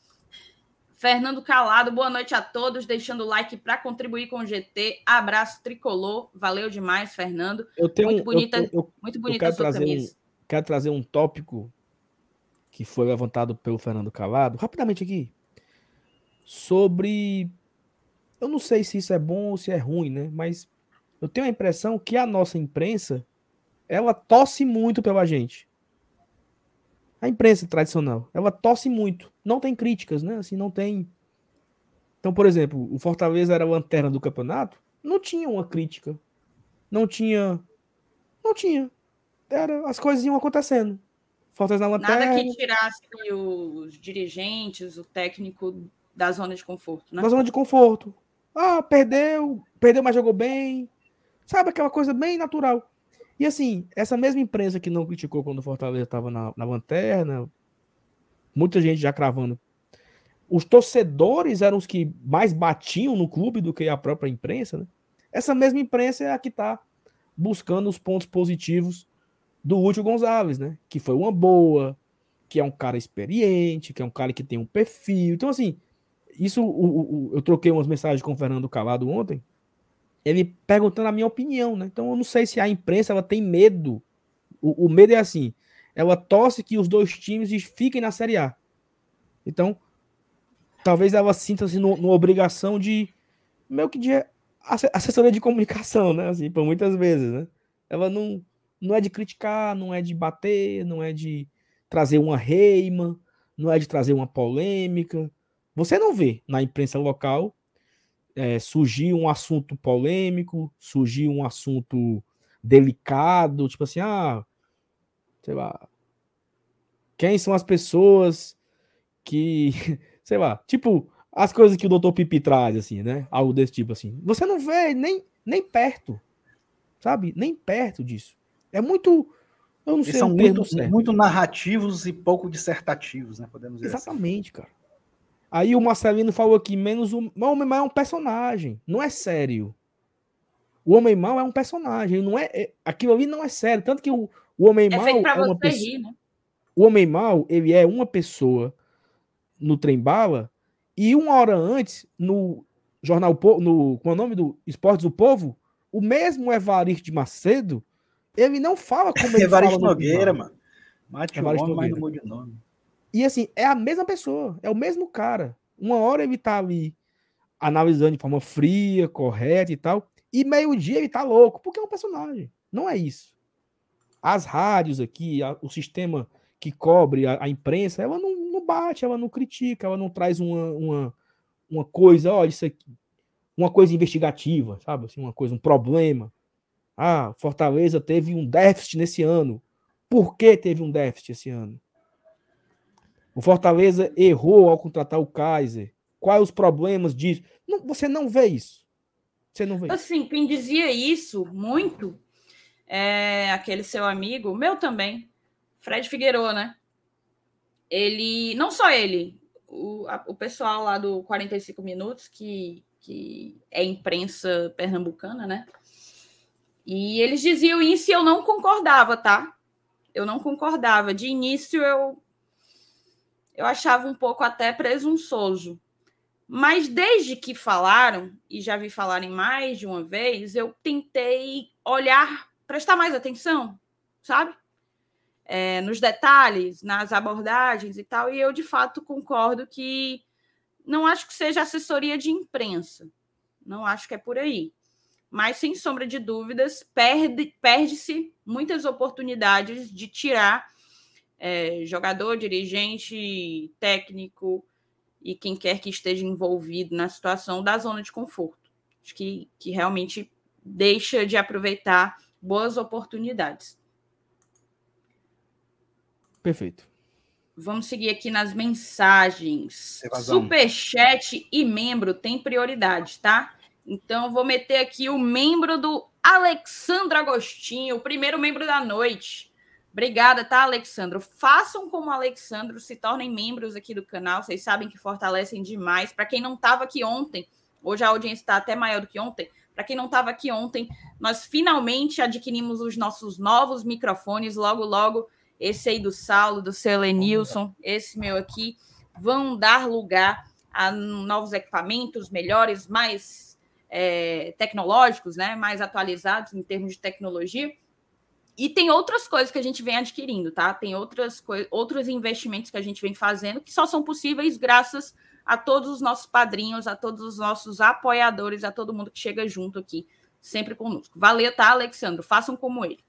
Fernando Calado, boa noite a todos, deixando o like para contribuir com o GT. Abraço tricolor, valeu demais, Fernando. Eu tenho muito bonita, eu, eu, muito bonita eu quero trazer camisa. Um, quero trazer um tópico que foi levantado pelo Fernando Calado, rapidamente aqui, sobre. Eu não sei se isso é bom ou se é ruim, né? Mas eu tenho a impressão que a nossa imprensa ela tosse muito pela gente. A imprensa tradicional, ela tosse muito. Não tem críticas, né? Assim, não tem. Então, por exemplo, o Fortaleza era a lanterna do campeonato, não tinha uma crítica. Não tinha. Não tinha. Era, as coisas iam acontecendo. Faltas na lanterna. Nada que tirasse os dirigentes, o técnico da zona de conforto, né? Da zona de conforto. Ah, perdeu, perdeu, mas jogou bem. Sabe aquela coisa bem natural. E assim, essa mesma imprensa que não criticou quando o Fortaleza estava na, na lanterna, muita gente já cravando. Os torcedores eram os que mais batiam no clube do que a própria imprensa, né? Essa mesma imprensa é a que está buscando os pontos positivos do Útil Gonzalez, né? Que foi uma boa, que é um cara experiente, que é um cara que tem um perfil. Então, assim, isso o, o, eu troquei umas mensagens com o Fernando Calado ontem, ele perguntando a minha opinião, né? Então, eu não sei se a imprensa ela tem medo. O, o medo é assim: ela torce que os dois times fiquem na Série A. Então, talvez ela sinta-se numa obrigação de meio que de assessoria de comunicação, né? Assim, por muitas vezes, né? Ela não não é de criticar, não é de bater, não é de trazer uma reima, não é de trazer uma polêmica. Você não vê na imprensa local é, surgir um assunto polêmico, surgir um assunto delicado, tipo assim, ah, sei lá, quem são as pessoas que, sei lá, tipo as coisas que o Dr. Pipi traz, assim, né? Algo desse tipo, assim. Você não vê nem, nem perto, sabe? Nem perto disso. É muito. Eu não sei. São muito, muito, narrativos e pouco dissertativos, né? Podemos dizer assim. Exatamente, assim. cara. Aí o Marcelino falou aqui, menos o. O Homem Mal é um personagem, não é sério. O Homem Mal é um personagem, não é. é... Aquilo ali não é sério. Tanto que o, o Homem é Mal. É uma pessoa... Rir, né? O Homem Mal, ele é uma pessoa no trem bala e uma hora antes, no jornal, no, com é o nome do Esportes do Povo, o mesmo Evaristo de Macedo ele não fala como ele Evaristo fala Nogueira, mano. Mate o homem, mas não mude o nome. E assim, é a mesma pessoa, é o mesmo cara. Uma hora ele tá ali analisando de forma fria, correta e tal, e meio-dia ele tá louco, porque é um personagem. Não é isso. As rádios aqui, a, o sistema que cobre a, a, imprensa, ela não, não bate, ela não critica, ela não traz uma, uma, uma coisa, olha, isso aqui, uma coisa investigativa, sabe? Assim, uma coisa, um problema. Ah, Fortaleza teve um déficit nesse ano. Por que teve um déficit esse ano? O Fortaleza errou ao contratar o Kaiser. Quais os problemas disso? Não, você não vê isso. Você não vê assim, isso. quem dizia isso muito é aquele seu amigo, meu também, Fred Figueiredo, né? Ele, não só ele, o, a, o pessoal lá do 45 Minutos, que, que é imprensa pernambucana, né? E eles diziam isso e eu não concordava, tá? Eu não concordava. De início eu eu achava um pouco até presunçoso. Mas desde que falaram, e já vi falarem mais de uma vez, eu tentei olhar prestar mais atenção, sabe? É, nos detalhes, nas abordagens e tal. E eu, de fato, concordo que não acho que seja assessoria de imprensa. Não acho que é por aí. Mas, sem sombra de dúvidas, perde-se perde muitas oportunidades de tirar é, jogador, dirigente, técnico e quem quer que esteja envolvido na situação da zona de conforto. Acho que, que realmente deixa de aproveitar boas oportunidades. Perfeito. Vamos seguir aqui nas mensagens. Superchat e membro tem prioridade, tá? Então, vou meter aqui o membro do Alexandre Agostinho, o primeiro membro da noite. Obrigada, tá, Alexandro? Façam como Alexandro, se tornem membros aqui do canal. Vocês sabem que fortalecem demais. Para quem não estava aqui ontem, hoje a audiência está até maior do que ontem. Para quem não estava aqui ontem, nós finalmente adquirimos os nossos novos microfones. Logo, logo, esse aí do Saulo, do seu Lenilson, esse meu aqui, vão dar lugar a novos equipamentos melhores, mais é, tecnológicos, né? mais atualizados em termos de tecnologia. E tem outras coisas que a gente vem adquirindo, tá? Tem outras outros investimentos que a gente vem fazendo que só são possíveis graças a todos os nossos padrinhos, a todos os nossos apoiadores, a todo mundo que chega junto aqui, sempre conosco. Valeu, tá, Alexandre? Façam como ele.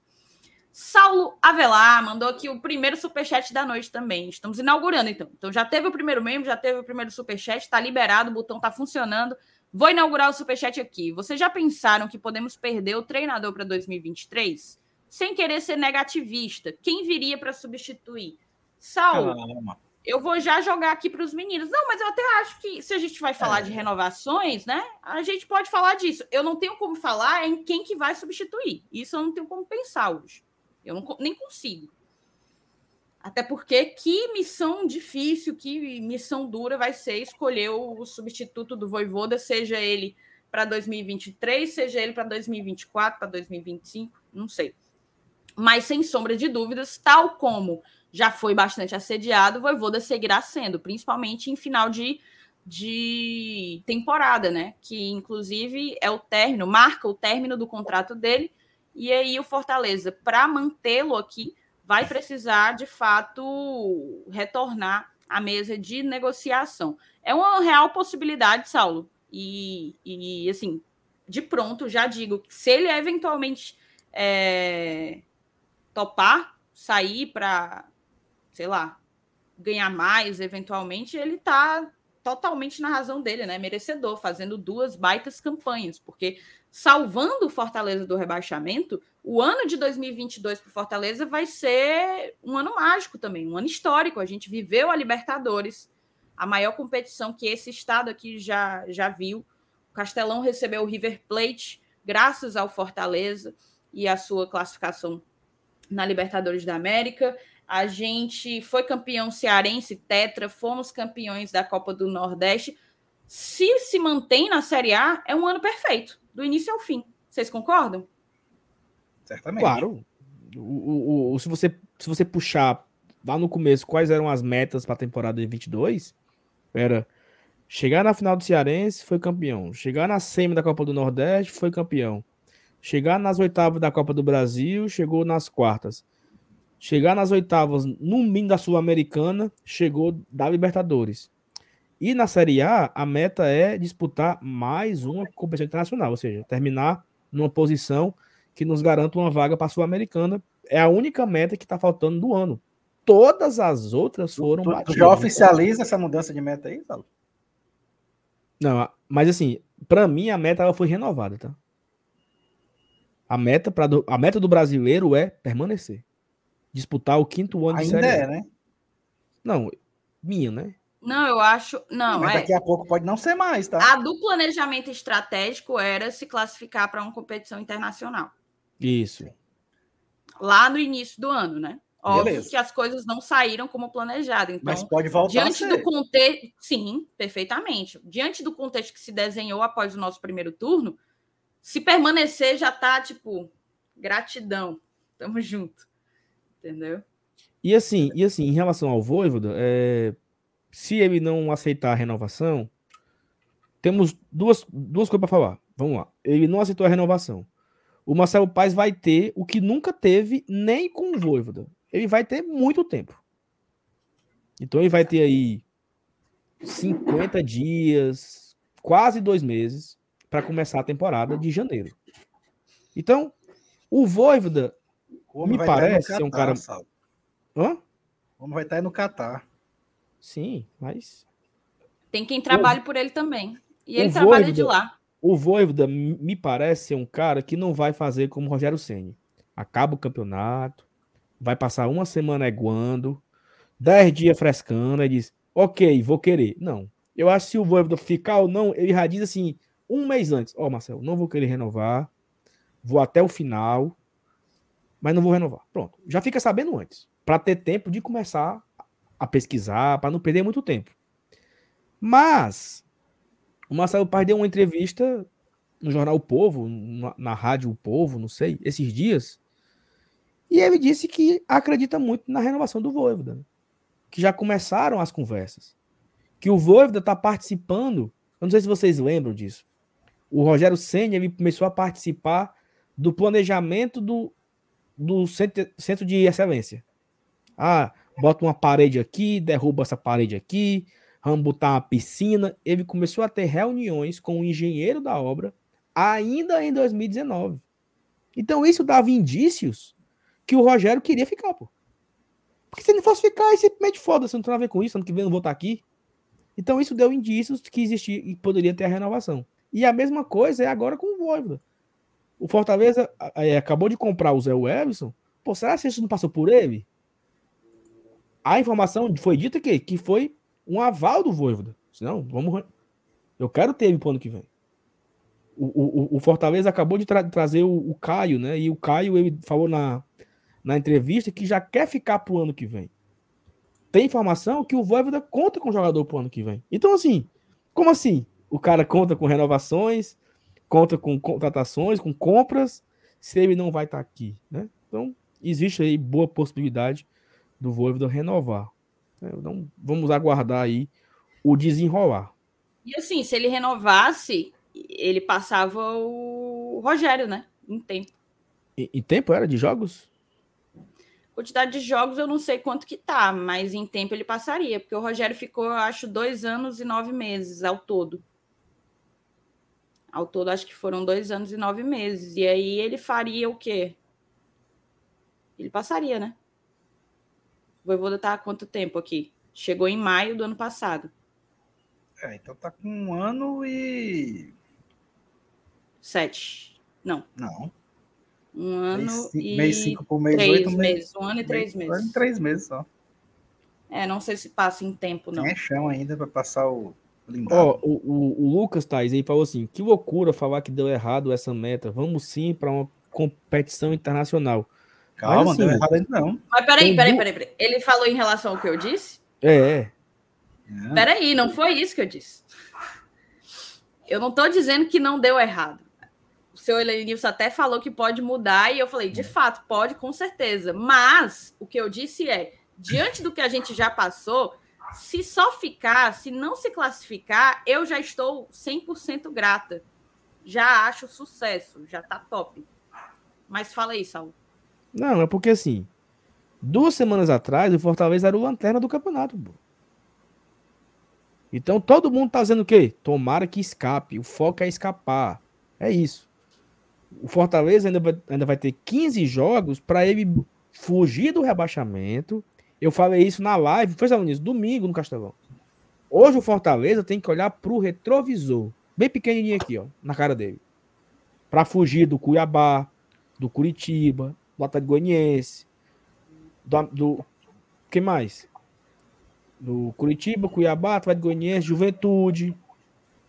Saulo Avelar mandou aqui o primeiro superchat da noite também. Estamos inaugurando, então. Então já teve o primeiro membro, já teve o primeiro superchat, está liberado, o botão está funcionando. Vou inaugurar o superchat aqui. Vocês já pensaram que podemos perder o treinador para 2023? Sem querer ser negativista, quem viria para substituir? Saulo, Calma. eu vou já jogar aqui para os meninos. Não, mas eu até acho que se a gente vai falar é. de renovações, né? A gente pode falar disso. Eu não tenho como falar em quem que vai substituir. Isso eu não tenho como pensar hoje. Eu não, nem consigo. Até porque que missão difícil, que missão dura vai ser escolher o substituto do Voivoda, seja ele para 2023, seja ele para 2024, para 2025, não sei mas sem sombra de dúvidas, tal como já foi bastante assediado, Voivoda seguirá sendo, principalmente em final de, de temporada, né? Que inclusive é o término, marca o término do contrato dele, e aí o Fortaleza, para mantê-lo aqui, vai precisar de fato retornar à mesa de negociação. É uma real possibilidade, Saulo, e, e assim, de pronto, já digo se ele eventualmente é, topar sair para, sei lá, ganhar mais eventualmente, ele está totalmente na razão dele, né? Merecedor, fazendo duas baitas campanhas, porque salvando o Fortaleza do rebaixamento, o ano de 2022 para o Fortaleza vai ser um ano mágico também, um ano histórico. A gente viveu a Libertadores, a maior competição que esse estado aqui já, já viu. O Castelão recebeu o River Plate graças ao Fortaleza e a sua classificação na Libertadores da América. A gente foi campeão cearense, tetra, fomos campeões da Copa do Nordeste. Se se mantém na Série A, é um ano perfeito, do início ao fim. Vocês concordam? Certamente. Claro. O, o, o, se, você, se você puxar lá no começo quais eram as metas para a temporada de 22, era chegar na final do Cearense, foi campeão. Chegar na semi da Copa do Nordeste, foi campeão. Chegar nas oitavas da Copa do Brasil, chegou nas quartas. Chegar nas oitavas, no mínimo da Sul-Americana, chegou da Libertadores. E na Série A, a meta é disputar mais uma competição internacional, ou seja, terminar numa posição que nos garanta uma vaga para a Sul-Americana. É a única meta que está faltando do ano. Todas as outras foram tu, batidas. Tu já oficializa essa mudança de meta aí, Saulo? Não, mas assim, para mim a meta ela foi renovada, tá? A meta, pra, a meta do brasileiro é permanecer. Disputar o quinto ano Ainda de série. É, né? Não, minha, né? Não, eu acho. Não, Mas é. daqui a pouco pode não ser mais, tá? A do planejamento estratégico era se classificar para uma competição internacional. Isso. Lá no início do ano, né? Óbvio Beleza. que as coisas não saíram como planejado. Então, Mas pode voltar diante do contexto. Sim, perfeitamente. Diante do contexto que se desenhou após o nosso primeiro turno, se permanecer, já tá, tipo, gratidão. Tamo junto. Entendeu? E assim, e assim, em relação ao Voivoda, é, se ele não aceitar a renovação, temos duas, duas coisas para falar. Vamos lá. Ele não aceitou a renovação. o Marcelo Paes vai ter o que nunca teve nem com o Voivoda. Ele vai ter muito tempo. Então ele vai ter aí 50 dias, quase dois meses, para começar a temporada de janeiro. Então, o Voivoda me parece ser um cara. Hã? Como vai estar aí no Catar. Sim, mas. Tem quem trabalhe o... por ele também. E ele trabalha Voivoda, de lá. O Voivoda me parece ser um cara que não vai fazer como o Rogério Ceni. Acaba o campeonato, vai passar uma semana eguando, dez dias frescando, e diz, ok, vou querer. Não. Eu acho que se o Voivoda ficar ou não, ele já diz assim, um mês antes, ó, oh, Marcelo, não vou querer renovar, vou até o final, mas não vou renovar. Pronto. Já fica sabendo antes, para ter tempo de começar a pesquisar, para não perder muito tempo. Mas o Marcelo Paz deu uma entrevista no jornal O Povo, na, na rádio O Povo, não sei, esses dias. E ele disse que acredita muito na renovação do Voivoda. Né? Que já começaram as conversas. Que o Voivoda está participando. Eu não sei se vocês lembram disso. O Rogério Senna ele começou a participar do planejamento do, do centro, centro de excelência. Ah, bota uma parede aqui, derruba essa parede aqui, vamos botar uma piscina. Ele começou a ter reuniões com o engenheiro da obra ainda em 2019. Então isso dava indícios que o Rogério queria ficar, pô. Porque se ele fosse ficar, ele simplesmente foda-se, não tem nada a ver com isso, ano que vem eu não vou estar aqui. Então isso deu indícios que existia e poderia ter a renovação. E a mesma coisa é agora com o Voivoda. O Fortaleza é, acabou de comprar o Zé Everson. Pô, será que isso não passou por ele? A informação foi dita que, que foi um aval do Voivoda. Não, vamos. Eu quero ter ele pro ano que vem. O, o, o Fortaleza acabou de tra trazer o, o, Caio, né? E o Caio ele falou na, na entrevista que já quer ficar pro ano que vem. Tem informação que o Voivoda conta com o jogador pro ano que vem. Então, assim, como assim? O cara conta com renovações, conta com contratações, com compras, se ele não vai estar tá aqui, né? Então, existe aí boa possibilidade do Voivoda renovar. Então, vamos aguardar aí o desenrolar. E assim, se ele renovasse, ele passava o Rogério, né? Em tempo. Em, em tempo era de jogos? Quantidade de jogos eu não sei quanto que tá, mas em tempo ele passaria, porque o Rogério ficou, acho, dois anos e nove meses ao todo. Ao todo, acho que foram dois anos e nove meses. E aí ele faria o quê? Ele passaria, né? O Voivoda tá há quanto tempo aqui? Chegou em maio do ano passado. É, então tá com um ano e. Sete. Não. Não. Um ano mês, e. Mês cinco por mês, três oito meses. Um ano e três meses. Um ano e três meses só. É, não sei se passa em tempo, não. Tem chão ainda para passar o. Ó, oh, o, o, o, Lucas Tais aí falou assim: que loucura falar que deu errado essa meta. Vamos sim para uma competição internacional. Calma, Mas, assim, não deu errado ainda não. Mas peraí, peraí, peraí, peraí. Ele falou em relação ao que eu disse? É. é. Peraí, não foi isso que eu disse. Eu não estou dizendo que não deu errado. O seu Elenilson até falou que pode mudar, e eu falei, de fato, pode, com certeza. Mas o que eu disse é: diante do que a gente já passou, se só ficar, se não se classificar, eu já estou 100% grata. Já acho sucesso, já tá top. Mas fala aí, Saul. Não, é porque assim, duas semanas atrás o Fortaleza era o lanterna do campeonato. Bro. Então todo mundo tá dizendo o quê? Tomara que escape. O foco é escapar. É isso. O Fortaleza ainda vai, ainda vai ter 15 jogos para ele fugir do rebaixamento. Eu falei isso na live, foi nisso, domingo no Castelão. Hoje o Fortaleza tem que olhar pro retrovisor, bem pequenininho aqui, ó, na cara dele. Para fugir do Cuiabá, do Curitiba, do Atlético Goianiense, do, do mais? Do Curitiba, Cuiabá, Atlético Goianiense, Juventude.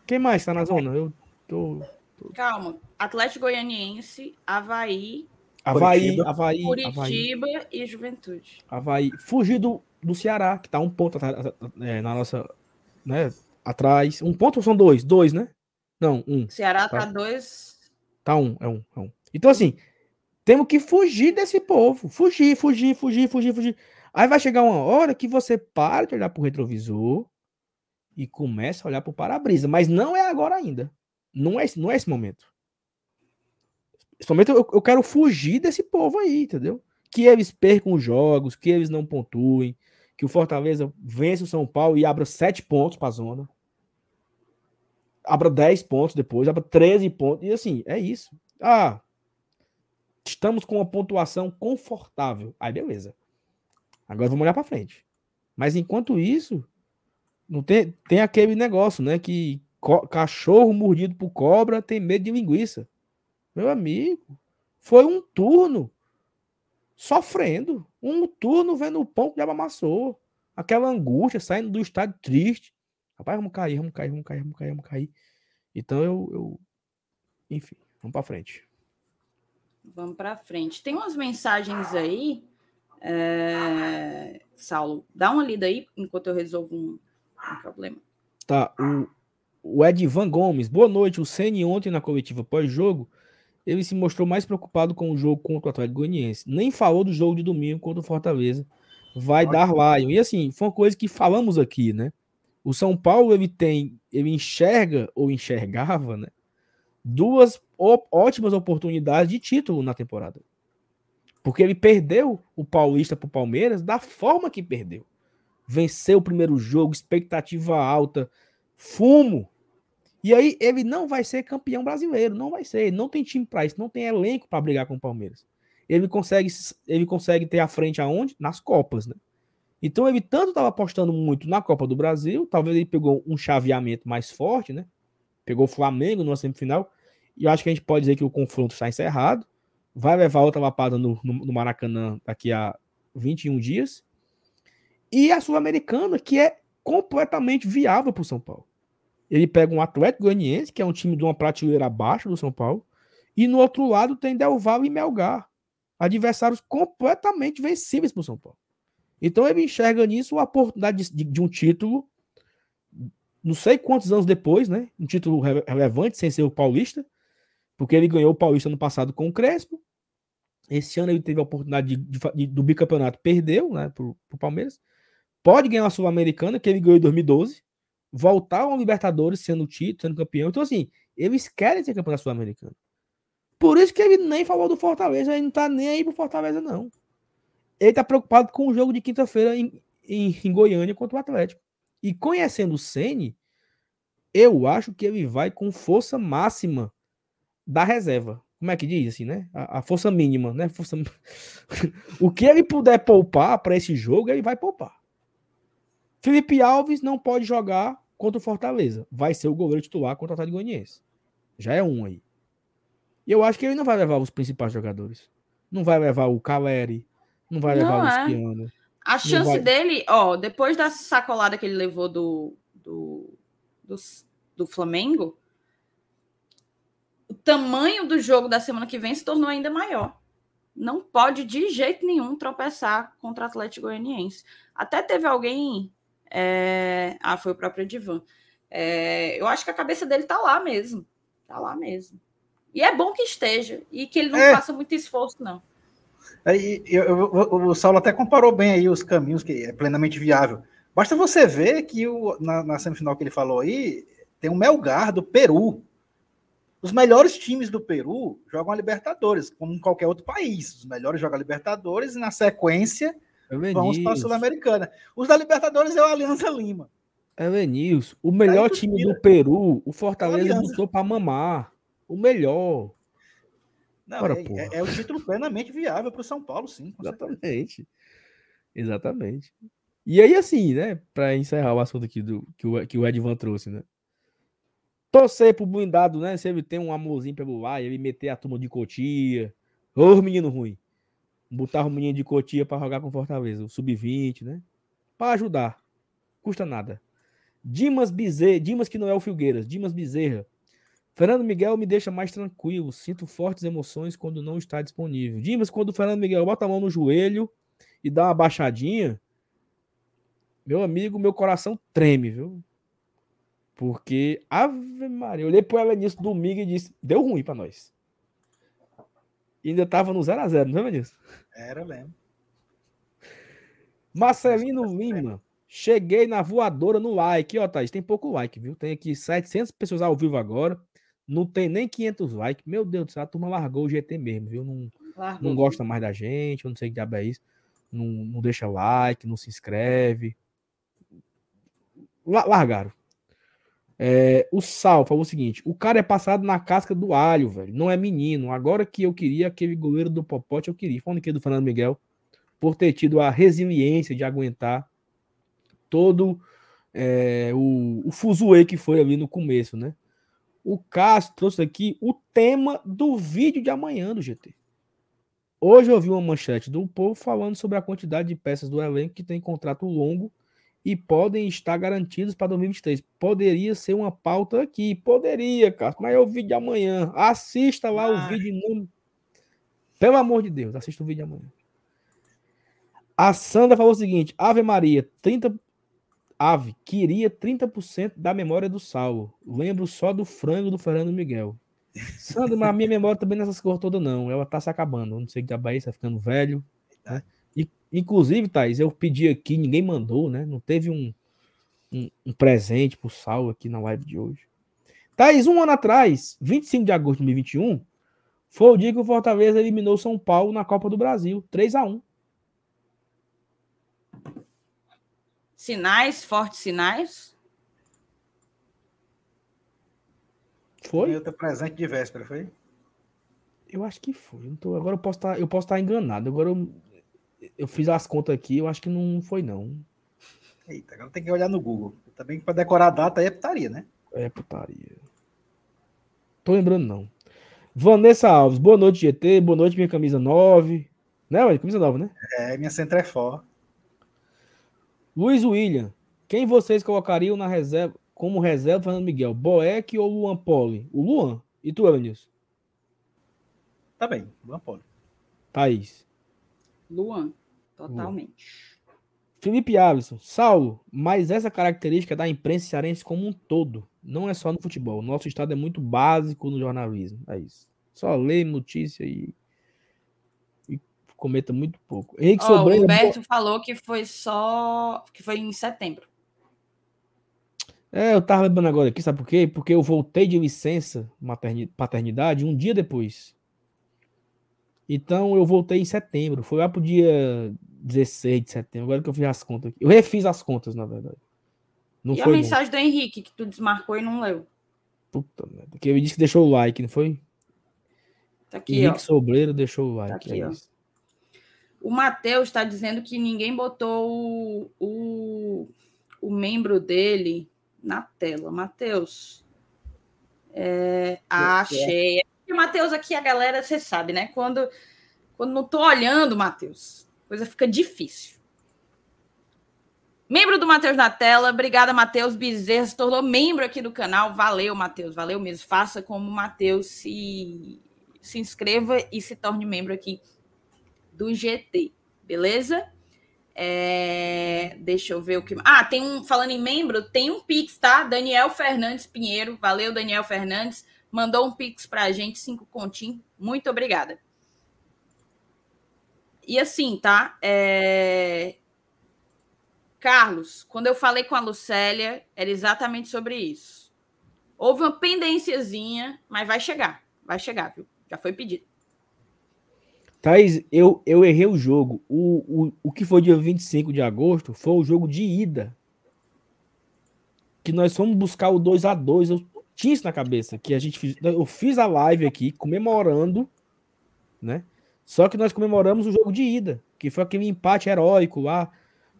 Quem mais está na zona? Eu tô, tô... Calma. Atlético Goianiense, Havaí. Havaí, Curitiba, Havaí, Curitiba Havaí. e Juventude. Havaí. Fugir do, do Ceará, que tá um ponto é, na nossa. Né, atrás. Um ponto ou são dois? Dois, né? Não, um. Ceará tá, tá dois. Tá um, é um, é um. Então, assim, temos que fugir desse povo. Fugir, fugir, fugir, fugir, fugir. Aí vai chegar uma hora que você para de olhar para o retrovisor e começa a olhar para o para-brisa. Mas não é agora ainda. Não é, não é esse momento. Somente eu, eu quero fugir desse povo aí, entendeu? Que eles percam os jogos, que eles não pontuem, que o Fortaleza vence o São Paulo e abra sete pontos para a zona. Abra 10 pontos depois, abra 13 pontos. E assim, é isso. Ah, estamos com uma pontuação confortável. Aí beleza. Agora vamos olhar para frente. Mas enquanto isso, não tem, tem aquele negócio, né? Que cachorro mordido por cobra tem medo de linguiça. Meu amigo, foi um turno sofrendo. Um turno vendo o pão que já amassou. Aquela angústia, saindo do estado triste. Rapaz, vamos cair, vamos cair, vamos cair, vamos cair, vamos cair. Então eu. eu... Enfim, vamos para frente. Vamos para frente. Tem umas mensagens aí. É... Saulo, dá uma lida aí enquanto eu resolvo um, um problema. Tá, o, o Edvan Gomes. Boa noite. O Ceni ontem na coletiva pós-jogo ele se mostrou mais preocupado com o jogo contra o Atlético Goianiense. Nem falou do jogo de domingo contra o Fortaleza. Vai dar Lion. E assim, foi uma coisa que falamos aqui, né? O São Paulo, ele tem, ele enxerga ou enxergava, né? Duas ótimas oportunidades de título na temporada. Porque ele perdeu o Paulista para o Palmeiras da forma que perdeu. Venceu o primeiro jogo, expectativa alta, fumo, e aí ele não vai ser campeão brasileiro, não vai ser, não tem time para isso, não tem elenco para brigar com o Palmeiras. Ele consegue ele consegue ter a frente aonde? Nas copas, né? Então ele tanto estava apostando muito na Copa do Brasil, talvez ele pegou um chaveamento mais forte, né? Pegou o Flamengo numa semifinal, e eu acho que a gente pode dizer que o confronto está encerrado. Vai levar outra lapada no, no, no Maracanã daqui a 21 dias. E a Sul-Americana, que é completamente viável para o São Paulo. Ele pega um Atlético Goianiense, que é um time de uma prateleira abaixo do São Paulo, e no outro lado tem Del Valle e Melgar, adversários completamente vencíveis para o São Paulo. Então ele enxerga nisso a oportunidade de, de, um título, não sei quantos anos depois, né? Um título relevante, sem ser o Paulista, porque ele ganhou o Paulista no passado com o Crespo. Esse ano ele teve a oportunidade de, do bicampeonato, perdeu, né, para o Palmeiras. Pode ganhar a Sul-Americana, que ele ganhou em 2012 voltar ao Libertadores sendo título, sendo campeão. Então, assim, eles querem ser campeão da Sul-Americana. Por isso que ele nem falou do Fortaleza, ele não tá nem aí pro Fortaleza, não. Ele tá preocupado com o jogo de quinta-feira em, em, em, Goiânia contra o Atlético. E conhecendo o Sene, eu acho que ele vai com força máxima da reserva. Como é que diz assim, né? A, a força mínima, né? Força... o que ele puder poupar para esse jogo, ele vai poupar. Felipe Alves não pode jogar contra o Fortaleza. Vai ser o goleiro titular contra o Atlético Goianiense. Já é um aí. E eu acho que ele não vai levar os principais jogadores. Não vai levar o Caleri, não vai levar não, o Esquiano. É. A chance vai... dele, ó, depois da sacolada que ele levou do, do, do, do Flamengo, o tamanho do jogo da semana que vem se tornou ainda maior. Não pode de jeito nenhum tropeçar contra o Atlético Goianiense. Até teve alguém é... Ah, foi o próprio Divan. É... Eu acho que a cabeça dele tá lá mesmo. Tá lá mesmo. E é bom que esteja. E que ele não é. faça muito esforço, não. Aí, eu, eu, o Saulo até comparou bem aí os caminhos, que é plenamente viável. Basta você ver que o, na, na semifinal que ele falou aí, tem o Melgar do Peru. Os melhores times do Peru jogam a Libertadores, como em qualquer outro país. Os melhores jogam a Libertadores e, na sequência, Vamos para a Sul-Americana. Os da Libertadores é o Aliança Lima. Elenils, o melhor time do Peru, o Fortaleza botou para mamar. O melhor. Não, Ora, é, é, é, o título plenamente viável para o São Paulo, sim. Exatamente. Exatamente. E aí, assim, né, para encerrar o assunto aqui do que o, que o Edvan trouxe, né? Torcer pro blindado, né? Se ele tem um amorzinho pelo ar, ele meter a turma de Cotia. Ô, menino ruim botar o menino de Cotia para jogar com Fortaleza, o sub-20, né? Para ajudar. Custa nada. Dimas Bezerra, Dimas que não é o Filgueiras, Dimas Bezerra. Fernando Miguel me deixa mais tranquilo, sinto fortes emoções quando não está disponível. Dimas, quando o Fernando Miguel bota a mão no joelho e dá uma baixadinha, meu amigo, meu coração treme, viu? Porque, Ave Maria, eu olhei pro Elenilson domingo e disse: deu ruim para nós. E ainda tava no 0x0, não lembra disso? Era mesmo. Marcelino Lima. Cheguei na voadora no like. Ó, Thaís, tem pouco like, viu? Tem aqui 700 pessoas ao vivo agora. Não tem nem 500 likes. Meu Deus do céu, a turma largou o GT mesmo, viu? Não, não gosta mais da gente, eu não sei que diabo é isso. Não, não deixa like, não se inscreve. Largaram. É, o Sal falou o seguinte: o cara é passado na casca do alho, velho. Não é menino. Agora que eu queria aquele goleiro do Popote, eu queria. Falando aqui do Fernando Miguel, por ter tido a resiliência de aguentar todo é, o, o fuzuê que foi ali no começo, né? O Cássio trouxe aqui o tema do vídeo de amanhã do GT. Hoje eu vi uma manchete do povo falando sobre a quantidade de peças do elenco que tem contrato longo e podem estar garantidos para 2023. Poderia ser uma pauta aqui, poderia, cara, mas é o vídeo de amanhã. Assista lá ah. o vídeo. Pelo amor de Deus, assista o vídeo de amanhã. A Sandra falou o seguinte: Ave Maria, 30 Ave, queria 30% da memória do Saulo. Lembro só do frango do Fernando Miguel. Sandra, mas a minha memória também nessas cores todas não. Ela tá se acabando. Não sei que a Bahia tá ficando velho. Né? Inclusive, Thaís, eu pedi aqui, ninguém mandou, né? Não teve um, um, um presente pro Sal aqui na live de hoje. Thaís, um ano atrás, 25 de agosto de 2021, foi o dia que o Fortaleza eliminou São Paulo na Copa do Brasil, 3 a 1 Sinais, fortes sinais. Foi? Outro presente de véspera, foi? Eu acho que foi. Tô, agora eu posso estar, tá, eu posso estar tá enganado. Agora eu, eu fiz as contas aqui, eu acho que não foi, não. Eita, agora tem que olhar no Google. Também para decorar a data aí é putaria, né? É putaria. Tô lembrando, não. Vanessa Alves, boa noite, GT. Boa noite, minha camisa 9. Né, ué? Camisa 9, né? É, minha centra é for. Luiz William, quem vocês colocariam na reserva, como reserva Fernando Miguel? Boeck ou Luan Poli? O Luan. E tu, Elenilson? Tá bem, Luan Poli. Thaís. Luan, totalmente. Luan. Felipe Alisson, Saulo, mas essa característica da imprensa cearense como um todo, não é só no futebol. Nosso estado é muito básico no jornalismo. É isso. Só lê notícia e, e comenta muito pouco. Henrique oh, Sobreira, o Humberto falou que foi só. que foi em setembro. É, eu tava lembrando agora aqui, sabe por quê? Porque eu voltei de licença paternidade um dia depois. Então eu voltei em setembro. Foi lá pro dia 16 de setembro. Agora que eu fiz as contas. Eu refiz as contas, na verdade. Não e a mensagem do Henrique que tu desmarcou e não leu? Puta merda. Que ele disse que deixou o like, não foi? Tá aqui, Henrique ó. Sobreiro deixou o like. Tá aqui, é ó. O Matheus está dizendo que ninguém botou o, o, o membro dele na tela. Matheus. É, achei. E Matheus aqui, a galera, você sabe, né? Quando, quando não tô olhando, Matheus, coisa fica difícil. Membro do Matheus na tela, obrigada, Matheus Bezerra, se tornou membro aqui do canal. Valeu, Matheus, valeu mesmo. Faça como o Matheus, se, se inscreva e se torne membro aqui do GT, beleza? É, deixa eu ver o que. Ah, tem um. Falando em membro, tem um Pix, tá? Daniel Fernandes Pinheiro. Valeu, Daniel Fernandes mandou um pix para a gente, cinco continhos. Muito obrigada. E assim, tá? É... Carlos, quando eu falei com a Lucélia, era exatamente sobre isso. Houve uma pendênciazinha, mas vai chegar. Vai chegar, viu? Já foi pedido. Thaís, eu, eu errei o jogo. O, o, o que foi dia 25 de agosto foi o jogo de ida. Que nós fomos buscar o 2 a 2 Eu tinha isso na cabeça, que a gente eu fiz a live aqui comemorando, né? Só que nós comemoramos o jogo de ida, que foi aquele empate heróico lá,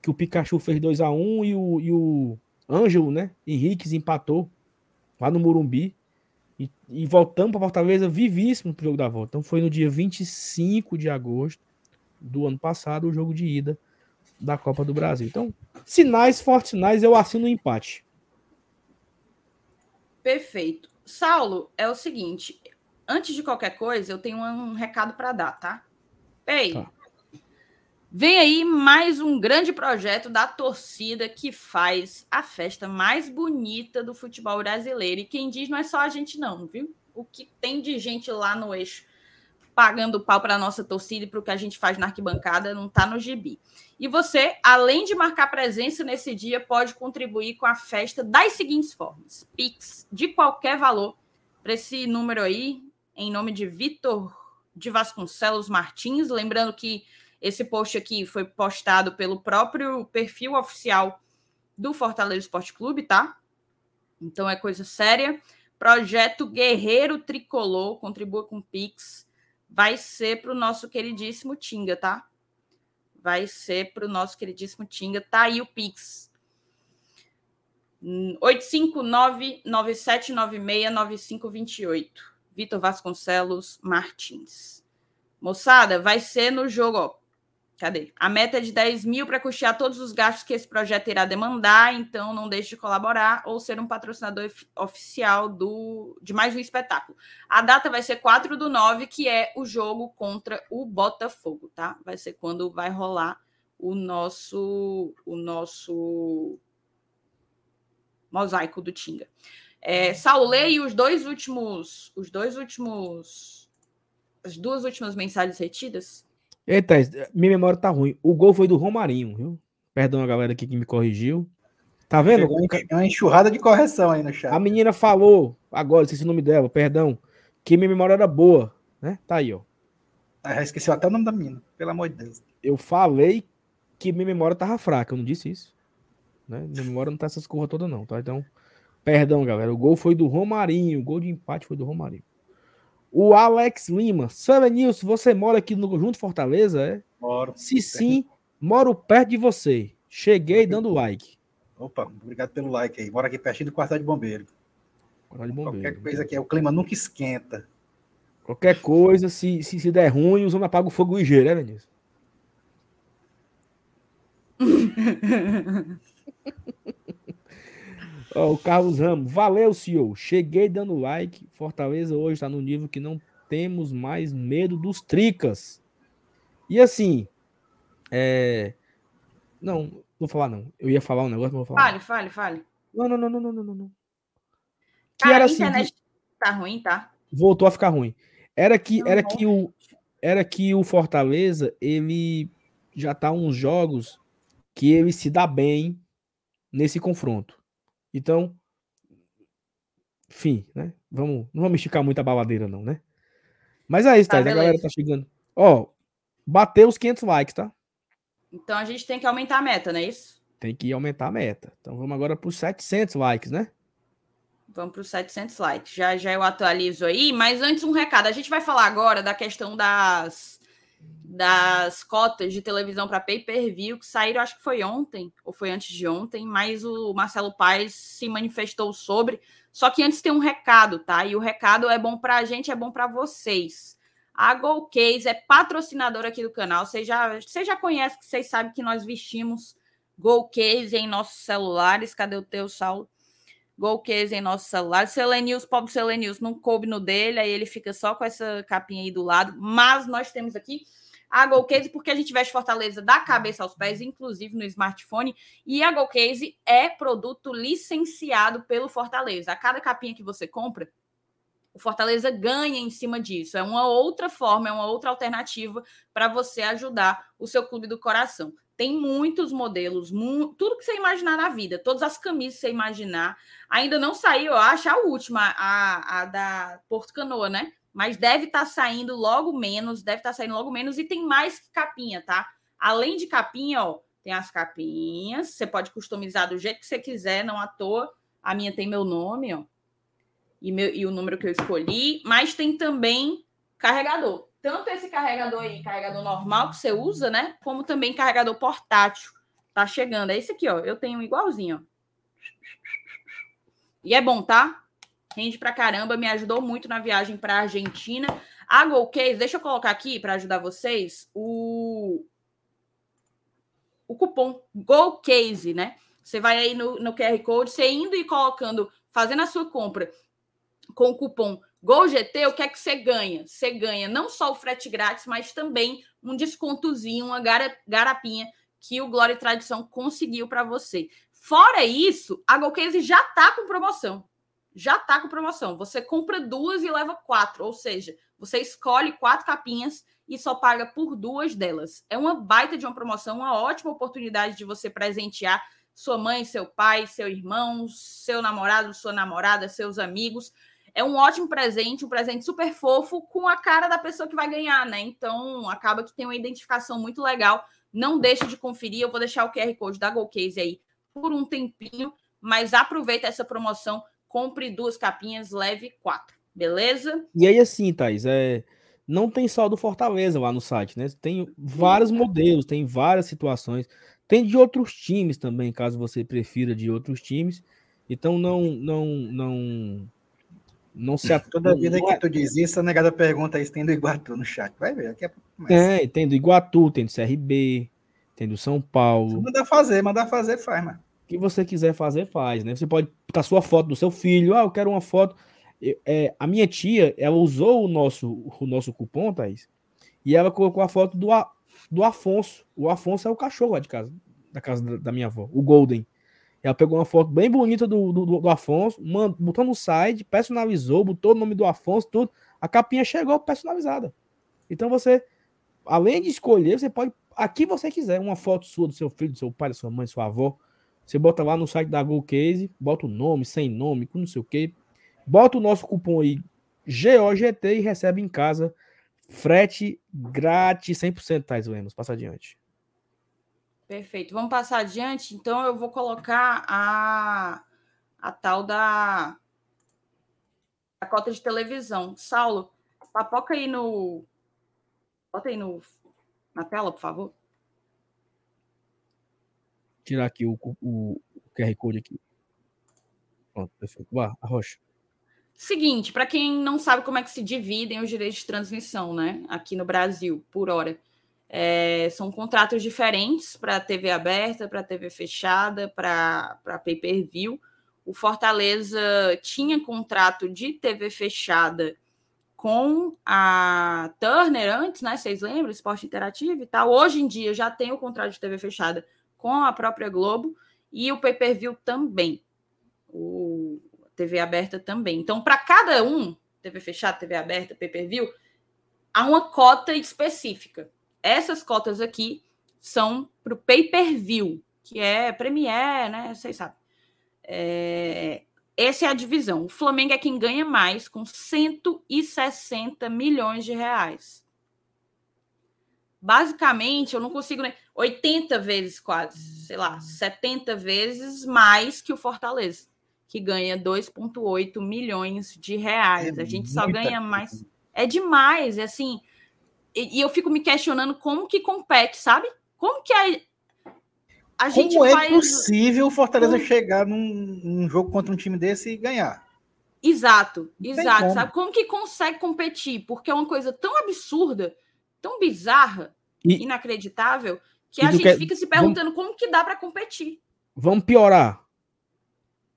que o Pikachu fez 2 a 1 e o, e o Ângelo, né? Henriques empatou lá no Morumbi. E, e voltamos para Fortaleza vivíssimo pro jogo da volta. Então foi no dia 25 de agosto do ano passado o jogo de ida da Copa do Brasil. Então, sinais, fortes sinais, eu assino o um empate. Perfeito. Saulo, é o seguinte, antes de qualquer coisa, eu tenho um recado para dar, tá? Ei, tá. vem aí mais um grande projeto da torcida que faz a festa mais bonita do futebol brasileiro. E quem diz não é só a gente, não, viu? O que tem de gente lá no eixo pagando pau para a nossa torcida e para o que a gente faz na arquibancada não está no gibi. E você, além de marcar presença nesse dia, pode contribuir com a festa das seguintes formas: Pix de qualquer valor para esse número aí, em nome de Vitor de Vasconcelos Martins. Lembrando que esse post aqui foi postado pelo próprio perfil oficial do Fortaleza Esporte Clube, tá? Então é coisa séria. Projeto Guerreiro Tricolor, contribua com Pix. Vai ser para o nosso queridíssimo Tinga, tá? Vai ser para o nosso queridíssimo Tinga. Tá aí o Pix. 859-9796-9528. Vitor Vasconcelos Martins. Moçada, vai ser no jogo, ó. Cadê? A meta é de 10 mil para custear todos os gastos que esse projeto irá demandar, então não deixe de colaborar ou ser um patrocinador oficial do, de mais um espetáculo. A data vai ser 4 do 9, que é o jogo contra o Botafogo, tá? Vai ser quando vai rolar o nosso o nosso mosaico do Tinga. É, Saulei os dois últimos os dois últimos as duas últimas mensagens retidas Eita, minha memória tá ruim. O gol foi do Romarinho, viu? Perdão a galera aqui que me corrigiu. Tá vendo? É uma enxurrada de correção aí no chat. A menina falou, agora, esqueci o nome dela, perdão, que minha memória era boa, né? Tá aí, ó. Ah, esqueci até o nome da menina, pelo amor de Deus. Eu falei que minha memória tava fraca, eu não disse isso. Né? Minha memória não tá essas curvas todas, não, tá? Então, perdão, galera. O gol foi do Romarinho, o gol de empate foi do Romarinho. O Alex Lima. Selenilson, você mora aqui no Junto Fortaleza, é? Moro. Se sim, moro perto de você. Cheguei dando like. Opa, obrigado pelo like aí. Moro aqui pertinho do quartel de bombeiro. Quartel de bombeiro. Qualquer coisa aqui, o clima nunca esquenta. Qualquer coisa, se, se, se der ruim, os homens apagam o fogo ligeiro, né, Vinícius? o Carlos Ramos, valeu, senhor. Cheguei dando like. Fortaleza hoje está no nível que não temos mais medo dos tricas. E assim, é... não, não vou falar não. Eu ia falar um negócio, mas vou falar. Fale, fale, fale. Não, não, não, não, não, não, não. Que Cara, era a assim, internet tá ruim, tá? Voltou a ficar ruim. Era que, era que o, era que o Fortaleza ele já tá uns jogos que ele se dá bem nesse confronto. Então, enfim, né? Vamos, não vamos esticar muito a baladeira, não, né? Mas é isso, tá, tá a galera tá chegando. Ó, bateu os 500 likes, tá? Então a gente tem que aumentar a meta, não é isso? Tem que aumentar a meta. Então vamos agora para os 700 likes, né? Vamos para os 700 likes. Já já eu atualizo aí, mas antes um recado. A gente vai falar agora da questão das das cotas de televisão para pay-per-view que saíram, acho que foi ontem, ou foi antes de ontem, mas o Marcelo Paes se manifestou sobre. Só que antes tem um recado, tá? E o recado é bom para a gente, é bom para vocês. A Golcase é patrocinadora aqui do canal. Você já, você já conhece, vocês sabem que nós vestimos Golcase em nossos celulares. Cadê o teu, Saulo? Golcase em nossos celulares. Selenius, pobre Selenius, não coube no dele, aí ele fica só com essa capinha aí do lado. Mas nós temos aqui a Golcase, porque a gente veste Fortaleza da cabeça aos pés, inclusive no smartphone. E a Golcase é produto licenciado pelo Fortaleza. A cada capinha que você compra, o Fortaleza ganha em cima disso. É uma outra forma, é uma outra alternativa para você ajudar o seu clube do coração. Tem muitos modelos, mu tudo que você imaginar na vida, todas as camisas que você imaginar. Ainda não saiu, eu acho, a última, a, a da Porto Canoa, né? mas deve estar tá saindo logo menos, deve estar tá saindo logo menos e tem mais capinha, tá? Além de capinha, ó, tem as capinhas, você pode customizar do jeito que você quiser, não à toa. A minha tem meu nome, ó, e, meu, e o número que eu escolhi, mas tem também carregador. Tanto esse carregador aí, carregador normal que você usa, né? Como também carregador portátil. Tá chegando. É esse aqui, ó. Eu tenho igualzinho, ó. E é bom, tá? rende pra caramba, me ajudou muito na viagem para a Argentina. A Golcase, deixa eu colocar aqui para ajudar vocês o o cupom Golcase, né? Você vai aí no, no QR Code, você indo e colocando, fazendo a sua compra com o cupom GOLGT, o que é que você ganha? Você ganha não só o frete grátis, mas também um descontozinho, uma garapinha que o Glória e Tradição conseguiu para você. Fora isso, a Golcase já está com promoção já está com promoção. Você compra duas e leva quatro, ou seja, você escolhe quatro capinhas e só paga por duas delas. É uma baita de uma promoção, uma ótima oportunidade de você presentear sua mãe, seu pai, seu irmão, seu namorado, sua namorada, seus amigos. É um ótimo presente, um presente super fofo com a cara da pessoa que vai ganhar, né? Então acaba que tem uma identificação muito legal. Não deixe de conferir, eu vou deixar o QR Code da Golcase aí por um tempinho, mas aproveita essa promoção, compre duas capinhas, leve quatro, beleza? E aí assim, Thais, é não tem só do Fortaleza lá no site, né? Tem vários modelos, tem várias situações. Tem de outros times também, caso você prefira de outros times. Então não não não não se Toda vida que é tu diz isso, a negada pergunta isso tem do Iguatu no chat. Vai ver, é É, tem do Iguatu, tem do CRB, tem do São Paulo. Se mandar fazer, mandar fazer, faz, mano. O que você quiser fazer, faz, né? Você pode botar sua foto do seu filho. Ah, eu quero uma foto. É, a minha tia, ela usou o nosso, o nosso cupom, Thaís, e ela colocou a foto do, do Afonso. O Afonso é o cachorro lá de casa, da casa da, da minha avó, o Golden. Ela pegou uma foto bem bonita do, do, do Afonso, botou no site, personalizou, botou o nome do Afonso, tudo. A capinha chegou personalizada. Então você, além de escolher, você pode, aqui você quiser, uma foto sua do seu filho, do seu pai, da sua mãe, da sua avó. Você bota lá no site da Google Case, bota o nome, sem nome, com não sei o que. Bota o nosso cupom aí, GOGT, e recebe em casa frete grátis 100%, Thais Lemos. Passa adiante. Perfeito. Vamos passar adiante. Então, eu vou colocar a, a tal da a cota de televisão. Saulo, papoca aí no. Bota aí no, na tela, por favor. Tirar aqui o, o, o QR Code aqui. Pronto, perfeito. Vá, arrocha. Seguinte, para quem não sabe como é que se dividem os direitos de transmissão, né? Aqui no Brasil, por hora. É, são contratos diferentes para TV aberta, para TV fechada, para pay-per-view. O Fortaleza tinha contrato de TV fechada com a Turner antes, né? Vocês lembram? Esporte Interativo e tal. Hoje em dia já tem o contrato de TV fechada com a própria Globo e o pay-per-view também. O TV aberta também. Então, para cada um, TV fechada, TV aberta, pay-per-view, há uma cota específica. Essas cotas aqui são para o pay-per-view, que é Premiere, né? Vocês sabem. É... Essa é a divisão. O Flamengo é quem ganha mais, com 160 milhões de reais. Basicamente, eu não consigo. Né? 80 vezes quase, sei lá, 70 vezes mais que o Fortaleza, que ganha 2,8 milhões de reais. É a gente só ganha mais. É demais, é assim e, e, eu fico me questionando como que compete, sabe? Como que a, a gente como é faz... é possível o Fortaleza como... chegar num, num, jogo contra um time desse e ganhar? Exato, Não exato. Como. Sabe como que consegue competir? Porque é uma coisa tão absurda, tão bizarra, e... inacreditável, que e a gente que... fica se perguntando Vamos... como que dá para competir. Vamos piorar.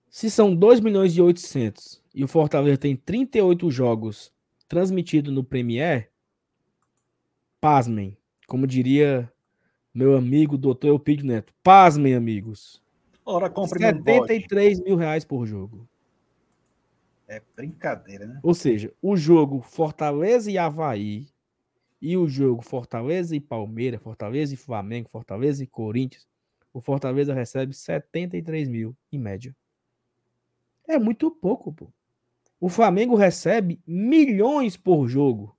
Se são 2 milhões e 800 e o Fortaleza tem 38 jogos transmitidos no Premier, Pasmem, como diria meu amigo doutor Eupídio Neto. Pasmem, amigos. Ora, compre 73 mil reais por jogo. É brincadeira, né? Ou seja, o jogo Fortaleza e Havaí e o jogo Fortaleza e Palmeiras, Fortaleza e Flamengo, Fortaleza e Corinthians, o Fortaleza recebe 73 mil em média. É muito pouco, pô. O Flamengo recebe milhões por jogo.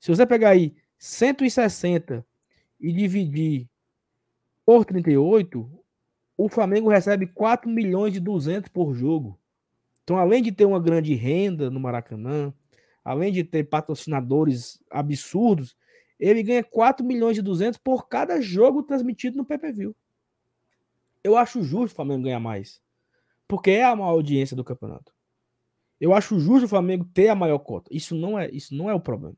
Se você pegar aí 160 e dividir por 38, o Flamengo recebe 4 milhões e 200 por jogo. Então, além de ter uma grande renda no Maracanã, além de ter patrocinadores absurdos, ele ganha 4 milhões e 200 por cada jogo transmitido no PPV. Eu acho justo o Flamengo ganhar mais, porque é a maior audiência do campeonato. Eu acho justo o Flamengo ter a maior cota. Isso não é, isso não é o problema.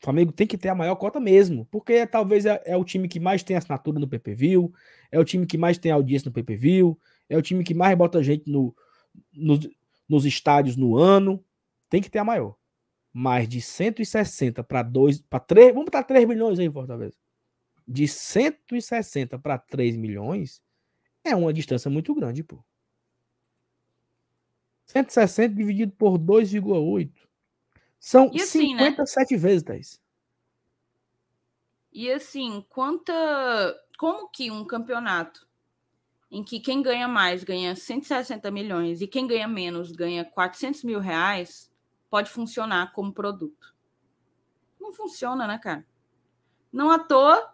O Flamengo tem que ter a maior cota mesmo, porque talvez é, é, o time que mais tem assinatura no PPV, é o time que mais tem audiência no PPV, é o time que mais bota gente no, no, nos estádios no ano. Tem que ter a maior. Mais de 160 para 2, para 3, vamos botar 3 milhões aí, Fortaleza. De 160 para 3 milhões é uma distância muito grande, pô. 160 dividido por 2,8 são e assim, 57 né? vezes, Thaís. E assim, quanta. Como que um campeonato em que quem ganha mais ganha 160 milhões e quem ganha menos ganha 400 mil reais, pode funcionar como produto. Não funciona, né, cara? Não à toa,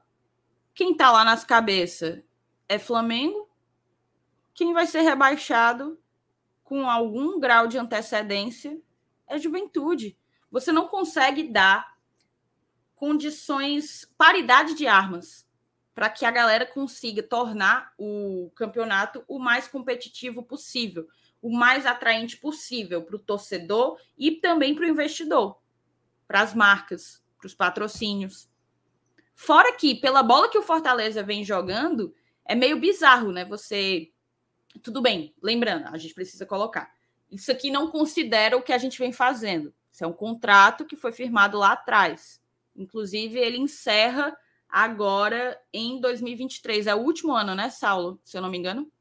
quem tá lá nas cabeças é Flamengo, quem vai ser rebaixado com algum grau de antecedência é juventude. Você não consegue dar condições, paridade de armas para que a galera consiga tornar o campeonato o mais competitivo possível, o mais atraente possível para o torcedor e também para o investidor, para as marcas, para os patrocínios. Fora que, pela bola que o Fortaleza vem jogando, é meio bizarro, né? Você. Tudo bem, lembrando, a gente precisa colocar. Isso aqui não considera o que a gente vem fazendo. Isso é um contrato que foi firmado lá atrás. Inclusive, ele encerra agora em 2023. É o último ano, né, Saulo? Se eu não me engano.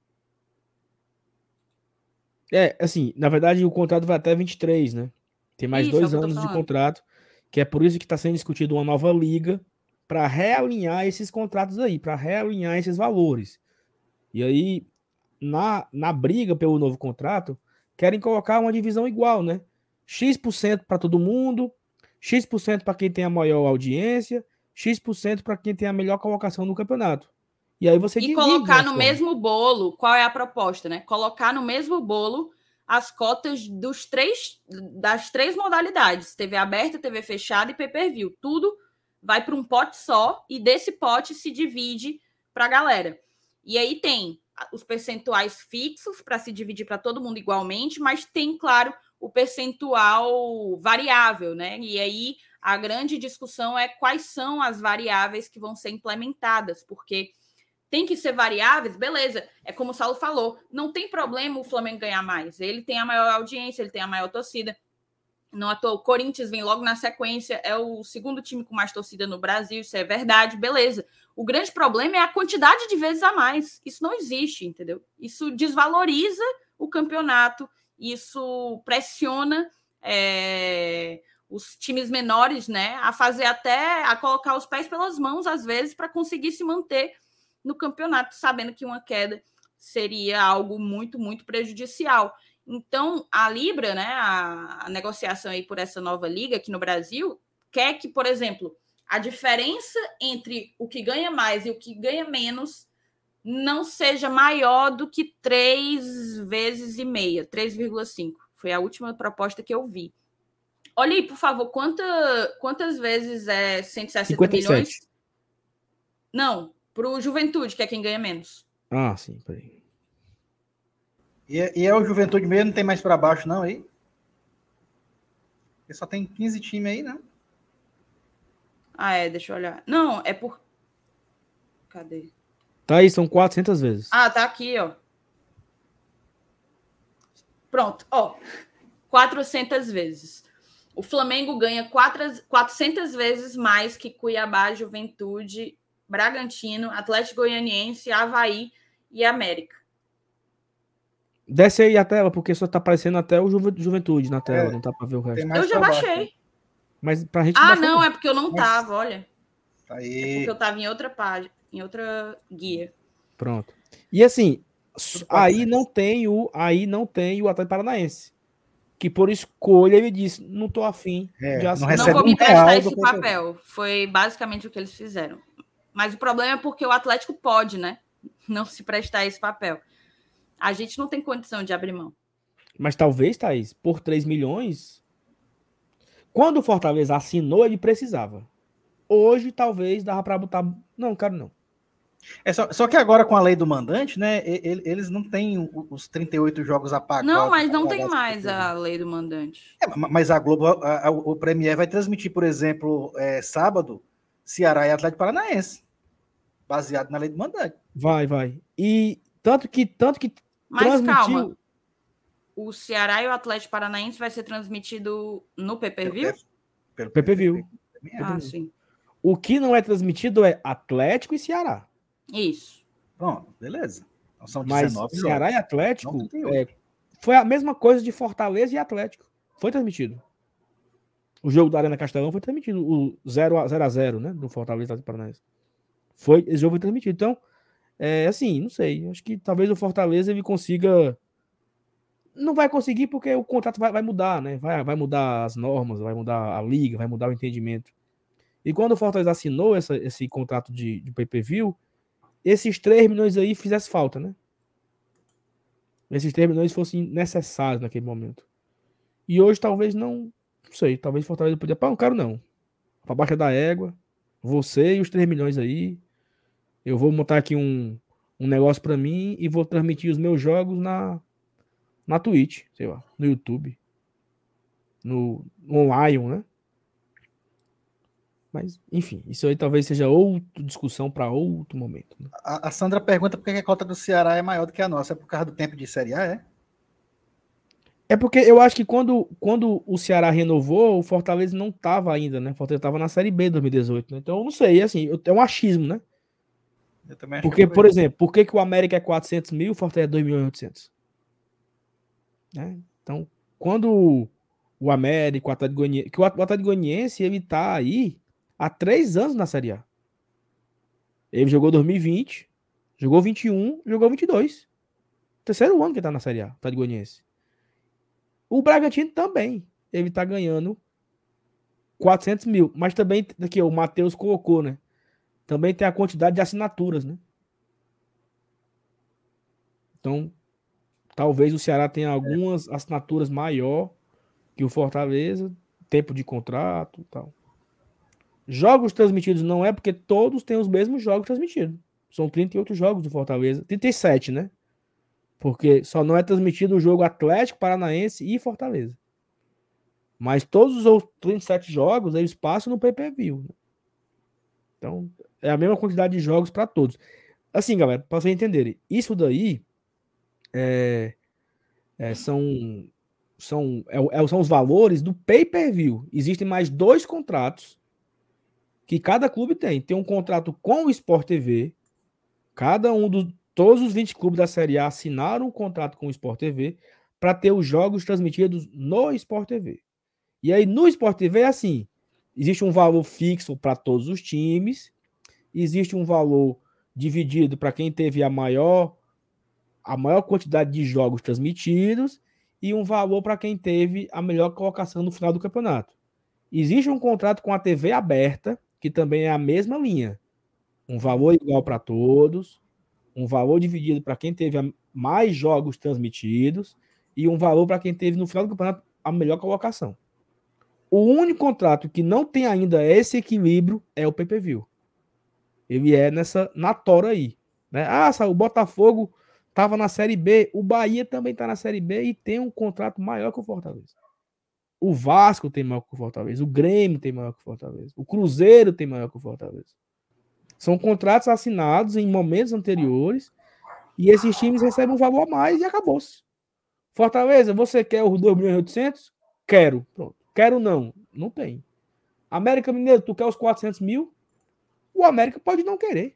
É, assim, na verdade o contrato vai até 23, né? Tem mais isso, é dois é anos de contrato, que é por isso que está sendo discutido uma nova liga para realinhar esses contratos aí, para realinhar esses valores. E aí, na, na briga pelo novo contrato, querem colocar uma divisão igual, né? X% para todo mundo, X% para quem tem a maior audiência, X% para quem tem a melhor colocação no campeonato. E aí você E colocar no mesmo bolo, qual é a proposta, né? Colocar no mesmo bolo as cotas dos três das três modalidades, TV aberta, TV fechada e pay-per-view. Tudo vai para um pote só e desse pote se divide para a galera. E aí tem os percentuais fixos para se dividir para todo mundo igualmente, mas tem, claro, o percentual variável, né? E aí a grande discussão é quais são as variáveis que vão ser implementadas, porque tem que ser variáveis, beleza. É como o Saulo falou, não tem problema o Flamengo ganhar mais. Ele tem a maior audiência, ele tem a maior torcida. Não à toa, o Corinthians vem logo na sequência, é o segundo time com mais torcida no Brasil, isso é verdade, beleza. O grande problema é a quantidade de vezes a mais. Isso não existe, entendeu? Isso desvaloriza o campeonato, isso pressiona é, os times menores, né, a fazer até a colocar os pés pelas mãos às vezes para conseguir se manter no campeonato, sabendo que uma queda seria algo muito, muito prejudicial. Então, a Libra, né, a, a negociação aí por essa nova liga aqui no Brasil, quer que, por exemplo, a diferença entre o que ganha mais e o que ganha menos não seja maior do que três vezes e meia, 3,5. Foi a última proposta que eu vi. Olha aí, por favor, quanta, quantas vezes é 160 57. milhões? Não, para o Juventude, que é quem ganha menos. Ah, sim, peraí. E, é, e é o Juventude mesmo, não tem mais para baixo, não, aí? Porque só tem 15 times aí, né? Ah, é, deixa eu olhar. Não, é por. Cadê? Tá aí, são 400 vezes. Ah, tá aqui, ó. Pronto, ó. 400 vezes. O Flamengo ganha 400 vezes mais que Cuiabá, Juventude, Bragantino, Atlético Goianiense, Havaí e América. Desce aí a tela, porque só tá aparecendo até o Juventude na tela, é, não tá para ver o resto. Eu já baixei. Mas pra gente Ah, não, é porque eu não tava, olha. Aí. É porque eu tava em outra página, em outra guia. Pronto. E assim, aí não tem o aí não tem o Atlético Paranaense. Que por escolha ele disse, não tô afim é, de assinar. Não, não vou me prestar esse papel. Foi basicamente o que eles fizeram. Mas o problema é porque o Atlético pode, né? Não se prestar esse papel. A gente não tem condição de abrir mão. Mas talvez, Thaís, por 3 milhões. Quando o Fortaleza assinou, ele precisava. Hoje, talvez, dava para botar. Não, cara, não. É só, só que agora com a lei do mandante, né? Eles não têm os 38 jogos apagados. Não, mas não tem mais a lei do mandante. É, mas a Globo, a, a, o Premier vai transmitir, por exemplo, é, sábado, Ceará e Atlético Paranaense. Baseado na lei do mandante. Vai, vai. E tanto que, tanto que mas transmitiu... calma. O Ceará e o Atlético Paranaense vai ser transmitido no PPV? Pelo PPV. Ah, sim. O que não é transmitido é Atlético e Ceará. Isso. Bom, beleza. Então são 19 Mas Ceará e Atlético é, foi a mesma coisa de Fortaleza e Atlético. Foi transmitido. O jogo da Arena Castelão foi transmitido. O 0 a 0, 0 né? Do Fortaleza e Paranaense. Foi, esse jogo foi transmitido. Então, É assim, não sei. Acho que talvez o Fortaleza ele consiga. Não vai conseguir porque o contrato vai, vai mudar, né? Vai, vai mudar as normas, vai mudar a liga, vai mudar o entendimento. E quando o Fortaleza assinou essa, esse contrato de, de pay-per-view, esses 3 milhões aí fizesse falta, né? Esses 3 milhões fossem necessários naquele momento. E hoje talvez não, não sei, talvez Fortaleza podia, pá, não quero não. Pra baixa da égua, você e os 3 milhões aí, eu vou montar aqui um, um negócio para mim e vou transmitir os meus jogos na na Twitch, sei lá, no YouTube, no, no Lion, né? Mas, enfim, isso aí talvez seja outra discussão para outro momento. Né? A, a, Sandra pergunta por que a cota do Ceará é maior do que a nossa. É por causa do tempo de Série A, é? É porque eu acho que quando, quando o Ceará renovou, o Fortaleza não estava ainda, né? O Fortaleza estava na Série B 2018. Né? Então, eu não sei, assim, é um achismo, né? Eu também acho porque, por exemplo, por que, que o América é 400 mil e o Fortaleza é 2 milhões e 800? Né? Então, quando o América, o Atlético Goianiense, que o Atlético Goianiense, ele tá aí há três anos na Série A. Ele jogou 2020, jogou 21, jogou 22. Terceiro ano que ele tá na Série A, tá de Goianiense. O Bragantino também. Ele tá ganhando 400 mil. Mas também, aqui, o Matheus colocou, né? Também tem a quantidade de assinaturas, né? Então, talvez o Ceará tenha algumas assinaturas maior que o Fortaleza, tempo de contrato e tal. Jogos transmitidos não é porque todos têm os mesmos jogos transmitidos. São 38 jogos do Fortaleza. 37, né? Porque só não é transmitido o jogo Atlético Paranaense e Fortaleza. Mas todos os outros 37 jogos eles passam no pay-per-view. Né? Então, é a mesma quantidade de jogos para todos. Assim, galera, para vocês entenderem, isso daí é, é, são, são, é, é são os valores do pay-per-view. Existem mais dois contratos que cada clube tem. Tem um contrato com o Sport TV. Cada um dos. Todos os 20 clubes da Série A assinaram um contrato com o Sport TV para ter os jogos transmitidos no Sport TV. E aí, no Sport TV é assim: existe um valor fixo para todos os times, existe um valor dividido para quem teve a maior a maior quantidade de jogos transmitidos e um valor para quem teve a melhor colocação no final do campeonato. Existe um contrato com a TV aberta que também é a mesma linha. Um valor igual para todos, um valor dividido para quem teve mais jogos transmitidos e um valor para quem teve no final do campeonato a melhor colocação. O único contrato que não tem ainda esse equilíbrio é o PPV. Ele é nessa na tora aí, né? Ah, o Botafogo estava na Série B, o Bahia também está na Série B e tem um contrato maior que o Fortaleza. O Vasco tem maior que o Fortaleza. O Grêmio tem maior que o Fortaleza. O Cruzeiro tem maior que o Fortaleza. São contratos assinados em momentos anteriores e esses times recebem um valor a mais e acabou-se. Fortaleza, você quer os 2 milhões e 800? Quero. Pronto. Quero não. Não tem. América Mineiro, tu quer os 400 mil? O América pode não querer.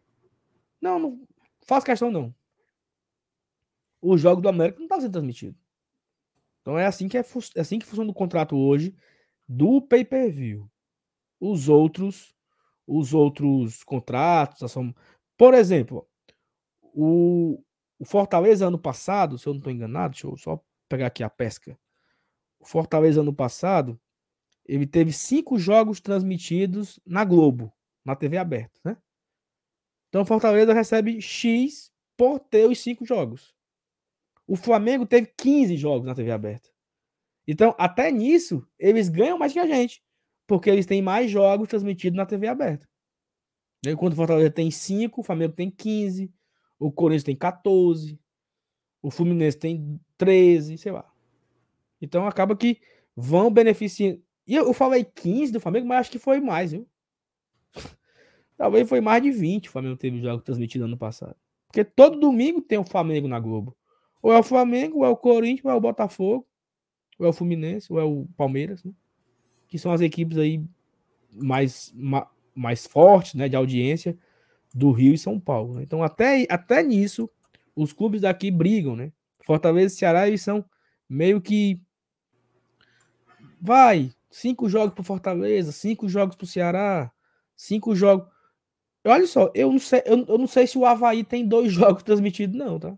Não, não faz questão não. O jogo do América não está sendo transmitido. Então é assim que é, é assim que funciona o contrato hoje do pay-per-view. Os outros, os outros contratos, por exemplo, o, o Fortaleza ano passado, se eu não estou enganado, deixa eu só pegar aqui a pesca. O Fortaleza ano passado, ele teve cinco jogos transmitidos na Globo, na TV aberta, né? Então Fortaleza recebe X por ter os cinco jogos. O Flamengo teve 15 jogos na TV aberta. Então, até nisso, eles ganham mais que a gente. Porque eles têm mais jogos transmitidos na TV aberta. Enquanto o Fortaleza tem 5, o Flamengo tem 15, o Corinthians tem 14, o Fluminense tem 13, sei lá. Então acaba que vão beneficiar. E eu, eu falei 15 do Flamengo, mas acho que foi mais, viu? Talvez foi mais de 20 o Flamengo teve jogo transmitido ano passado. Porque todo domingo tem o Flamengo na Globo. Ou é o Flamengo, ou é o Corinthians, ou é o Botafogo, ou é o Fluminense, ou é o Palmeiras, né? que são as equipes aí mais, ma, mais fortes né, de audiência do Rio e São Paulo. Né? Então, até, até nisso, os clubes daqui brigam, né? Fortaleza e Ceará, eles são meio que. Vai, cinco jogos para Fortaleza, cinco jogos para o Ceará, cinco jogos. Olha só, eu não sei, eu, eu não sei se o Havaí tem dois jogos transmitidos, não, tá?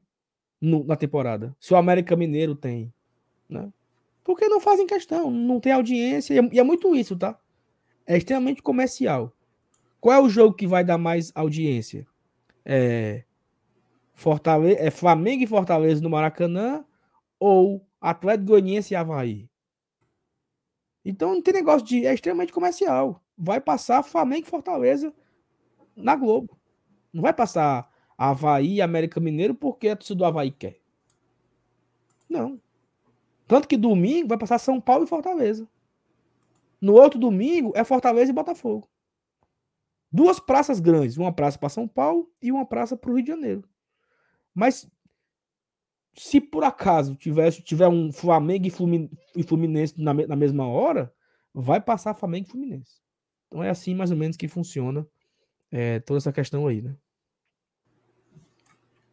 No, na temporada. Se o América Mineiro tem, né? Porque não fazem questão, não tem audiência, e é, e é muito isso, tá? É extremamente comercial. Qual é o jogo que vai dar mais audiência? É, é Flamengo e Fortaleza no Maracanã ou Atlético Goianiense e Havaí? Então não tem negócio de. É extremamente comercial. Vai passar Flamengo e Fortaleza na Globo. Não vai passar Havaí e América Mineiro porque a torcida do Havaí quer. Não. Tanto que domingo vai passar São Paulo e Fortaleza. No outro domingo é Fortaleza e Botafogo. Duas praças grandes, uma praça para São Paulo e uma praça para o Rio de Janeiro. Mas se por acaso tivesse, tiver um Flamengo e Fluminense na, na mesma hora, vai passar Flamengo e Fluminense. Então é assim mais ou menos que funciona é, toda essa questão aí, né?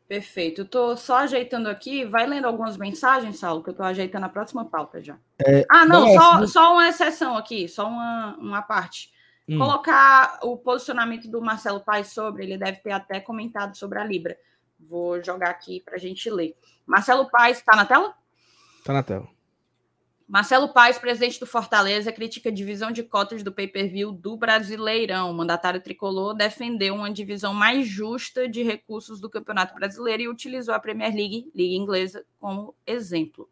Perfeito. Eu tô só ajeitando aqui. Vai lendo algumas mensagens, Saulo, que eu tô ajeitando a próxima pauta já. É, ah, não, não só, só uma exceção aqui, só uma, uma parte. Hum. Colocar o posicionamento do Marcelo Paes sobre, ele deve ter até comentado sobre a Libra. Vou jogar aqui para a gente ler. Marcelo Paes, está na tela? Está na tela. Marcelo Paes, presidente do Fortaleza, critica a divisão de cotas do pay-per-view do Brasileirão. O mandatário tricolor defendeu uma divisão mais justa de recursos do Campeonato Brasileiro e utilizou a Premier League, Liga Inglesa, como exemplo.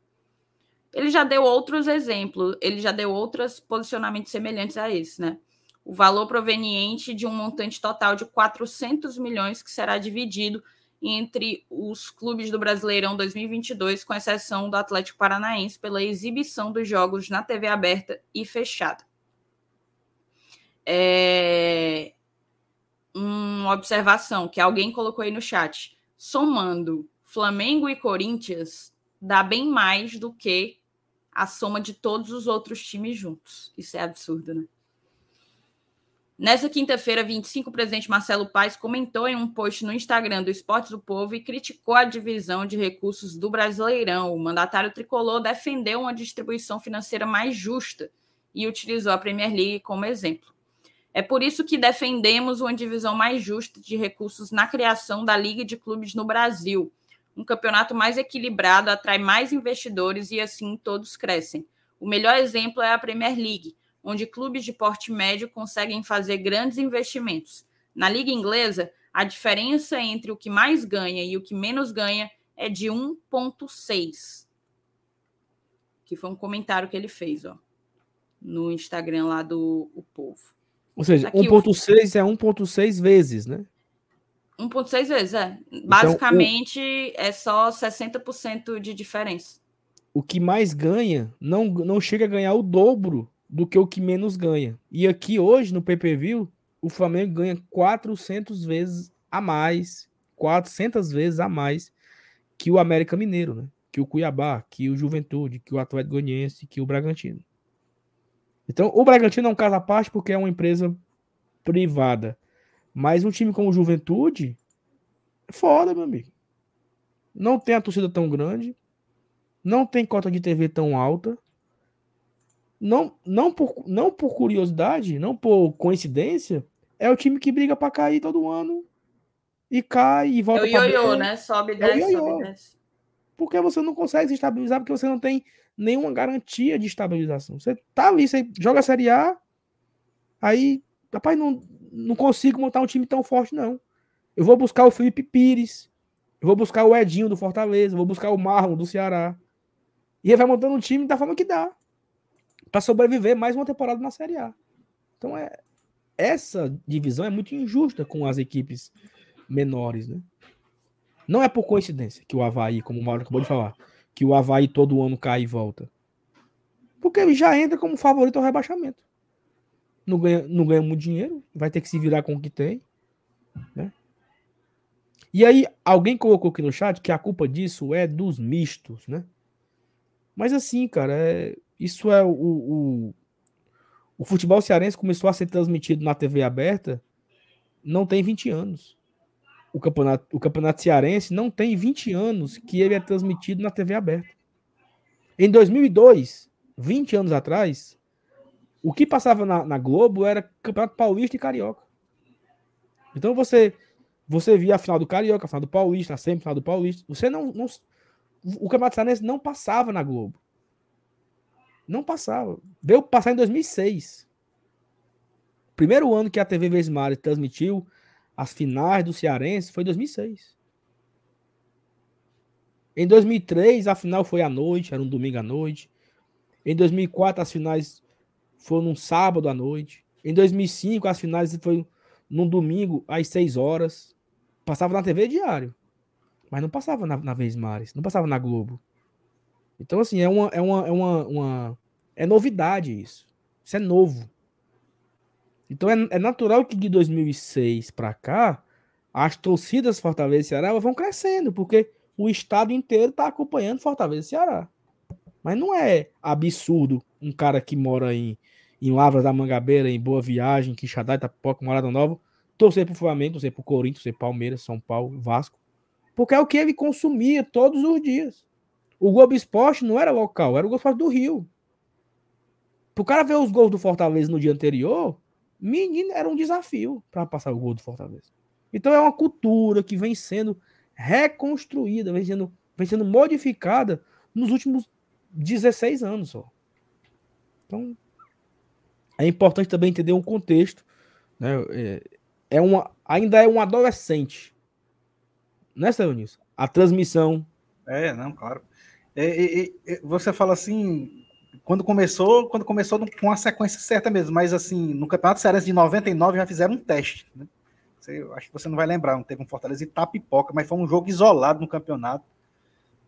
Ele já deu outros exemplos, ele já deu outros posicionamentos semelhantes a esse, né? O valor proveniente de um montante total de 400 milhões que será dividido entre os clubes do Brasileirão 2022, com exceção do Atlético Paranaense, pela exibição dos jogos na TV aberta e fechada. É... Uma observação que alguém colocou aí no chat. Somando Flamengo e Corinthians, dá bem mais do que a soma de todos os outros times juntos. Isso é absurdo, né? Nessa quinta-feira, 25, o presidente Marcelo Paes comentou em um post no Instagram do Esportes do Povo e criticou a divisão de recursos do Brasileirão. O mandatário tricolor defendeu uma distribuição financeira mais justa e utilizou a Premier League como exemplo. É por isso que defendemos uma divisão mais justa de recursos na criação da Liga de Clubes no Brasil. Um campeonato mais equilibrado atrai mais investidores e assim todos crescem. O melhor exemplo é a Premier League onde clubes de porte médio conseguem fazer grandes investimentos. Na Liga Inglesa, a diferença entre o que mais ganha e o que menos ganha é de 1,6. Que foi um comentário que ele fez, ó, no Instagram lá do o Povo. Ou seja, 1,6 o... é 1,6 vezes, né? 1,6 vezes, é. Basicamente, então, o... é só 60% de diferença. O que mais ganha não, não chega a ganhar o dobro do que o que menos ganha. E aqui hoje no PPV, o Flamengo ganha 400 vezes a mais, 400 vezes a mais que o América Mineiro, né? Que o Cuiabá, que o Juventude, que o Atlético Goianiense, que o Bragantino. Então, o Bragantino é um caso à parte porque é uma empresa privada. Mas um time como o Juventude foda, meu amigo. Não tem a torcida tão grande, não tem cota de TV tão alta, não, não, por, não por curiosidade, não por coincidência, é o time que briga para cair todo ano e cai e volta para ioiô, né? Sobe, é desce, sobe, desce. Porque você não consegue se estabilizar, porque você não tem nenhuma garantia de estabilização. Você tá ali, você joga a Série A, aí, rapaz, não, não consigo montar um time tão forte, não. Eu vou buscar o Felipe Pires, eu vou buscar o Edinho do Fortaleza, vou buscar o Marlon do Ceará. E ele vai montando um time da forma que dá para sobreviver mais uma temporada na Série A. Então é essa divisão é muito injusta com as equipes menores, né? Não é por coincidência que o Havaí, como o Mauro acabou de falar, que o Havaí todo ano cai e volta. Porque ele já entra como favorito ao rebaixamento. Não ganha, não ganha muito dinheiro, vai ter que se virar com o que tem. Né? E aí, alguém colocou aqui no chat que a culpa disso é dos mistos, né? Mas assim, cara, é, isso é o, o, o futebol cearense começou a ser transmitido na TV aberta não tem 20 anos. O campeonato, o campeonato cearense não tem 20 anos que ele é transmitido na TV aberta. Em 2002, 20 anos atrás, o que passava na, na Globo era Campeonato Paulista e Carioca. Então você você via a final do Carioca, a final do Paulista, a semifinal do Paulista. Você não, não o Campeonato Cearense não passava na Globo. Não passava. Veio passar em 2006. Primeiro ano que a TV Vesmar transmitiu as finais do Cearense foi em 2006. Em 2003, a final foi à noite, era um domingo à noite. Em 2004, as finais foram num sábado à noite. Em 2005, as finais foi num domingo às 6 horas. Passava na TV diário. Mas não passava na, na Vez Mares, não passava na Globo. Então, assim, é uma, é uma, é uma, uma, É novidade isso. Isso é novo. Então é, é natural que de 2006 para cá, as torcidas Fortaleza e Ceará vão crescendo, porque o estado inteiro está acompanhando Fortaleza e Ceará. Mas não é absurdo um cara que mora em, em Lavras da Mangabeira, em Boa Viagem, Quixadá, Itapoca, Morada Nova, torcer pro Flamengo, torcer pro Corinthians, torcer Palmeiras, São Paulo, Vasco. Porque é o que ele consumia todos os dias. O Globo Esporte não era local, era o Globo Esporte do Rio. Pro cara ver os gols do Fortaleza no dia anterior, menino, era um desafio para passar o gol do Fortaleza. Então é uma cultura que vem sendo reconstruída, vem sendo, vem sendo modificada nos últimos 16 anos só. Então é importante também entender um contexto. Né? É, é uma, ainda é um adolescente né, Estevanilson? A transmissão. É, não, claro. É, é, você fala assim, quando começou, quando começou com a sequência certa mesmo, mas assim, no Campeonato Cearense de 99 já fizeram um teste, né? Você, acho que você não vai lembrar, não teve um Fortaleza e Tapipoca, mas foi um jogo isolado no campeonato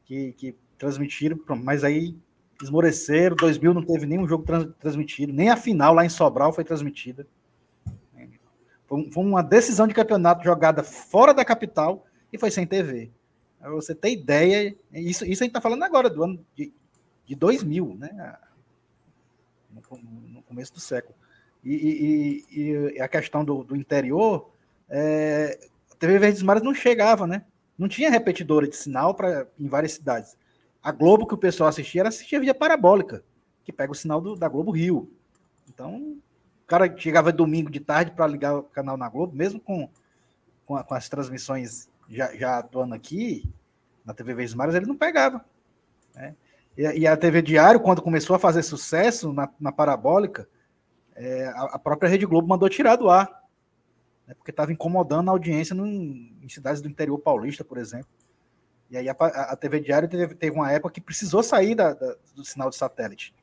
que, que transmitiram, mas aí esmoreceram, 2000 não teve nenhum jogo trans, transmitido, nem a final lá em Sobral foi transmitida. Foi uma decisão de campeonato jogada fora da capital e foi sem TV. Pra você ter ideia, isso, isso a gente está falando agora, do ano de, de 2000, né? No, no começo do século. E, e, e a questão do, do interior, é, a TV Verdes Mares não chegava, né? Não tinha repetidora de sinal para em várias cidades. A Globo que o pessoal assistia era assistia via parabólica, que pega o sinal do, da Globo Rio. Então, o cara chegava domingo de tarde para ligar o canal na Globo, mesmo com, com, a, com as transmissões já, já atuando aqui, na TV Verdes Mares, ele não pegava. Né? E, e, a TV Diário, quando começou a fazer sucesso na, na parabólica, é, a, a, própria Rede Globo mandou tirar do ar, né? porque estava incomodando a audiência em cidades do interior paulista, por exemplo. E aí a, a TV Diário teve, teve, uma época que precisou sair da, da, do sinal de satélite.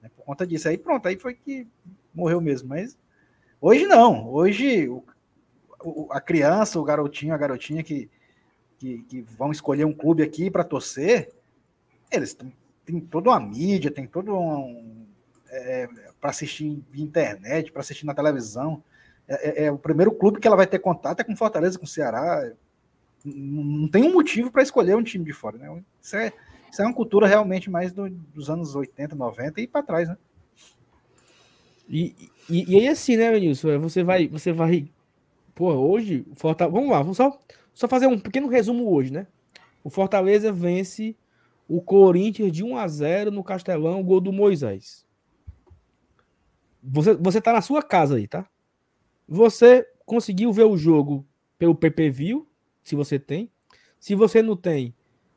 Né? Por conta disso. Aí pronto, aí foi que morreu mesmo. Mas hoje não. Hoje o, a criança, o garotinho, a garotinha que, que, que vão escolher um clube aqui para torcer, eles têm toda uma mídia, tem todo um. É, para assistir internet, para assistir na televisão. É, é, é, o primeiro clube que ela vai ter contato é com Fortaleza, com Ceará. Não, não tem um motivo para escolher um time de fora. Né? Isso, é, isso é uma cultura realmente mais do, dos anos 80, 90 e para trás, né? E, e, e aí assim, né, Vinícius? Você vai, você vai Pô, hoje, Fortaleza. Vamos lá, vamos só, só fazer um pequeno resumo hoje, né? O Fortaleza vence o Corinthians de 1 a 0 no Castelão, gol do Moisés. Você, você tá na sua casa aí, tá? Você conseguiu ver o jogo pelo PPV, se você tem. Se você não tem,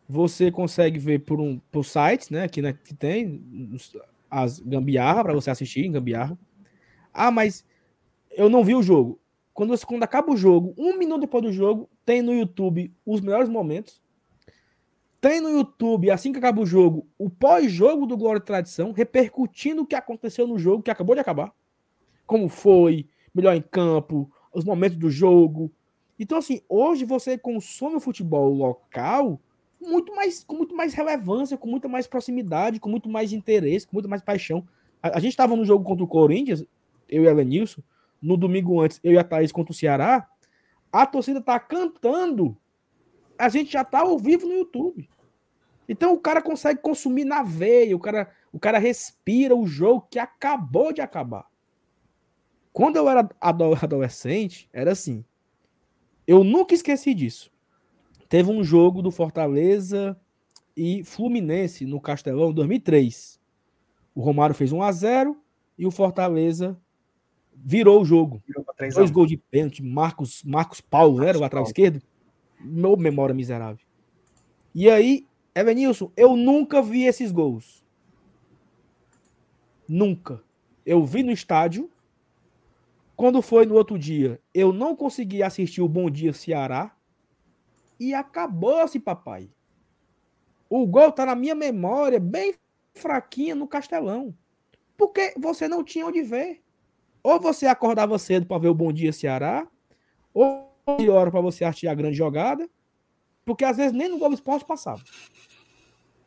você consegue ver por um por sites, né? Que, né, que tem as gambiarra para você assistir em gambiarra. Ah, mas eu não vi o jogo quando, quando acaba o jogo, um minuto depois do jogo, tem no YouTube os melhores momentos. Tem no YouTube, assim que acaba o jogo, o pós-jogo do Glória e Tradição, repercutindo o que aconteceu no jogo que acabou de acabar. Como foi, melhor em campo, os momentos do jogo. Então, assim, hoje você consome o futebol local muito mais, com muito mais relevância, com muito mais proximidade, com muito mais interesse, com muito mais paixão. A, a gente estava no jogo contra o Corinthians, eu e a Elenilson, no domingo antes, eu e a Thaís contra o Ceará, a torcida tá cantando. A gente já tá ao vivo no YouTube. Então o cara consegue consumir na veia, o cara, o cara respira o jogo que acabou de acabar. Quando eu era adolescente, era assim. Eu nunca esqueci disso. Teve um jogo do Fortaleza e Fluminense no Castelão em 2003. O Romário fez 1 a 0 e o Fortaleza virou o jogo. Dois gols de pênalti, Marcos, Marcos Paulo, né, era o lateral esquerdo. Meu memória miserável. E aí, Evanilson, eu nunca vi esses gols. Nunca. Eu vi no estádio. Quando foi no outro dia, eu não consegui assistir o Bom Dia Ceará. E acabou-se, papai. O gol tá na minha memória, bem fraquinha no Castelão. Porque você não tinha onde ver. Ou você acordava cedo para ver o Bom Dia Ceará, ou de hora para você assistir a grande jogada, porque às vezes nem no Globo Esporte passava.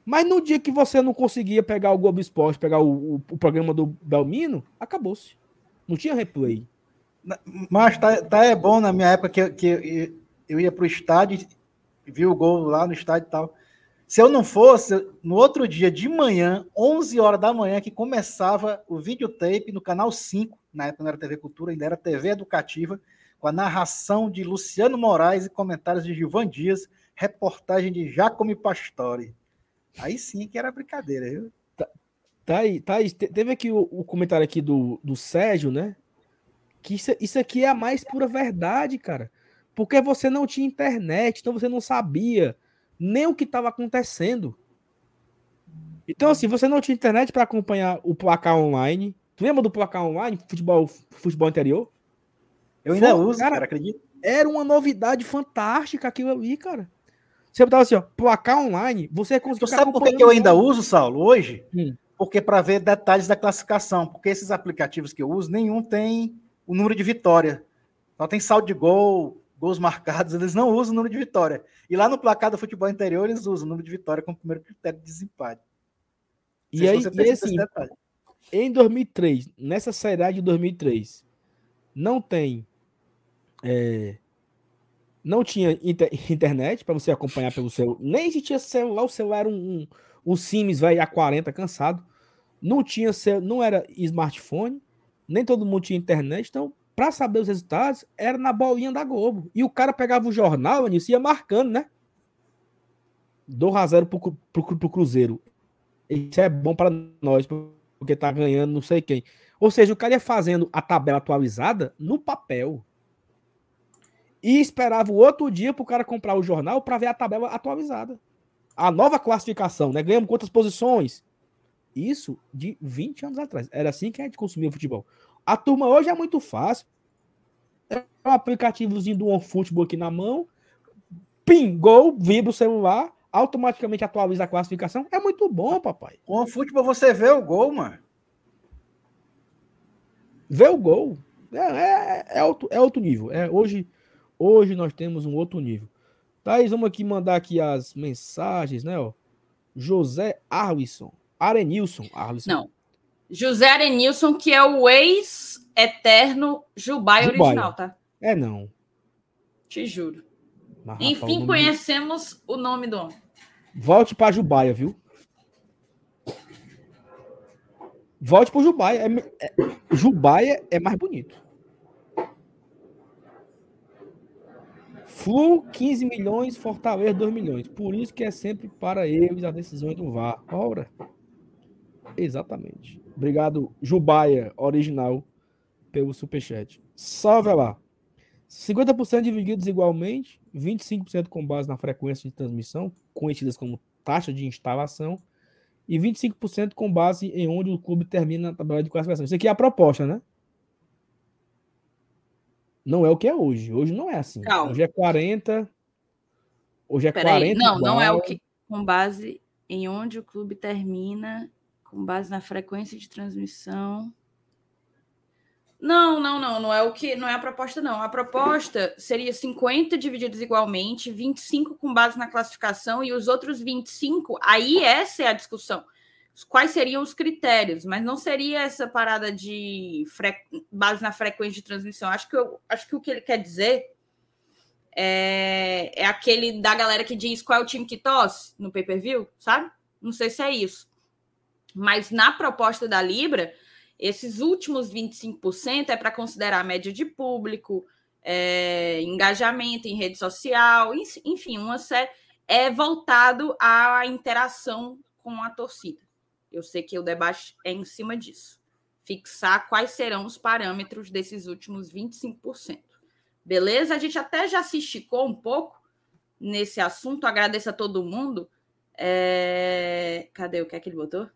Mas no dia que você não conseguia pegar o Globo Esporte, pegar o, o, o programa do Belmino, acabou-se. Não tinha replay. Mas tá, tá é bom na minha época que, que eu ia pro estádio, vi o gol lá no estádio e tal. Se eu não fosse, no outro dia de manhã, 11 horas da manhã, que começava o videotape no canal 5, na época não era TV Cultura, ainda era TV Educativa, com a narração de Luciano Moraes e comentários de Gilvan Dias, reportagem de Jacome Pastore. Aí sim que era brincadeira, viu? Tá, tá aí, tá aí. Teve aqui o, o, comentário aqui do, do Sérgio, né? Que isso, isso aqui é a mais pura verdade, cara. Porque você não tinha internet, então você não sabia nem o que estava acontecendo. Então, assim, você não tinha internet para acompanhar o placar online. Tu lembra do placar online, futebol, futebol interior? Eu ainda Foi, uso, cara, cara, acredito. Era uma novidade fantástica aquilo ali, cara. Você botava assim, ó, placar online, você conseguia. sabe por que, que eu ainda uso, Saulo, hoje? Hum. Porque para ver detalhes da classificação. Porque esses aplicativos que eu uso, nenhum tem o número de vitória. Só tem saldo de gol, gols marcados, eles não usam o número de vitória. E lá no placar do futebol interior, eles usam o número de vitória como primeiro critério de desempate. E aí, e assim, em 2003, nessa série de 2003, não tem. É, não tinha inter, internet para você acompanhar pelo celular. Nem tinha celular, o celular era um, um, um Sims vai A40 cansado. Não tinha não era smartphone, nem todo mundo tinha internet, então para saber os resultados, era na bolinha da Globo. E o cara pegava o jornal, Anísio, ia marcando, né? 2 a 0 pro, pro, pro Cruzeiro. Isso é bom para nós, porque tá ganhando não sei quem. Ou seja, o cara ia fazendo a tabela atualizada no papel. E esperava o outro dia pro cara comprar o jornal para ver a tabela atualizada. A nova classificação, né? Ganhamos quantas posições? Isso de 20 anos atrás. Era assim que a gente consumia futebol. A turma hoje é muito fácil. É um aplicativozinho do OneFootball aqui na mão. Pim, gol, vibra o celular, automaticamente atualiza a classificação. É muito bom, papai. Com o futebol você vê o gol, mano. Vê o gol. É, é, é, outro, é outro nível. É, hoje, hoje nós temos um outro nível. Thaís, vamos aqui mandar aqui as mensagens, né? Ó. José Arlisson. Arenilson Arlisson. Não. José Arenilson, que é o ex-eterno Jubai, Jubai original, tá? É, não. Te juro. Mas, Enfim, conhecemos de... o nome do homem. Volte para Jubaia, viu? Volte para Jubaia. É, é, Jubaia é mais bonito. Flu, 15 milhões, Fortaleza, 2 milhões. Por isso que é sempre para eles a decisão do VAR. Ora. Exatamente. Obrigado, Jubaia, original, pelo superchat. Salve lá. 50% divididos igualmente, 25% com base na frequência de transmissão, conhecidas como taxa de instalação, e 25% com base em onde o clube termina na tabela de classificação. Isso aqui é a proposta, né? Não é o que é hoje. Hoje não é assim. Calma. Hoje é 40. Hoje é Pera 40. Aí. Não, igual. não é o que com base em onde o clube termina com base na frequência de transmissão. Não, não, não, não é o que, não é a proposta não. A proposta seria 50 divididos igualmente, 25 com base na classificação e os outros 25, aí essa é a discussão. Quais seriam os critérios, mas não seria essa parada de fre... base na frequência de transmissão. Acho que eu acho que o que ele quer dizer é, é aquele da galera que diz qual é o time que tosse no pay-per-view, sabe? Não sei se é isso. Mas na proposta da Libra, esses últimos 25% é para considerar a média de público, é, engajamento em rede social, enfim, uma série é voltado à interação com a torcida. Eu sei que o debate é em cima disso. fixar quais serão os parâmetros desses últimos 25%. Beleza? A gente até já se esticou um pouco nesse assunto. Agradeço a todo mundo. É... Cadê o que é que ele botou?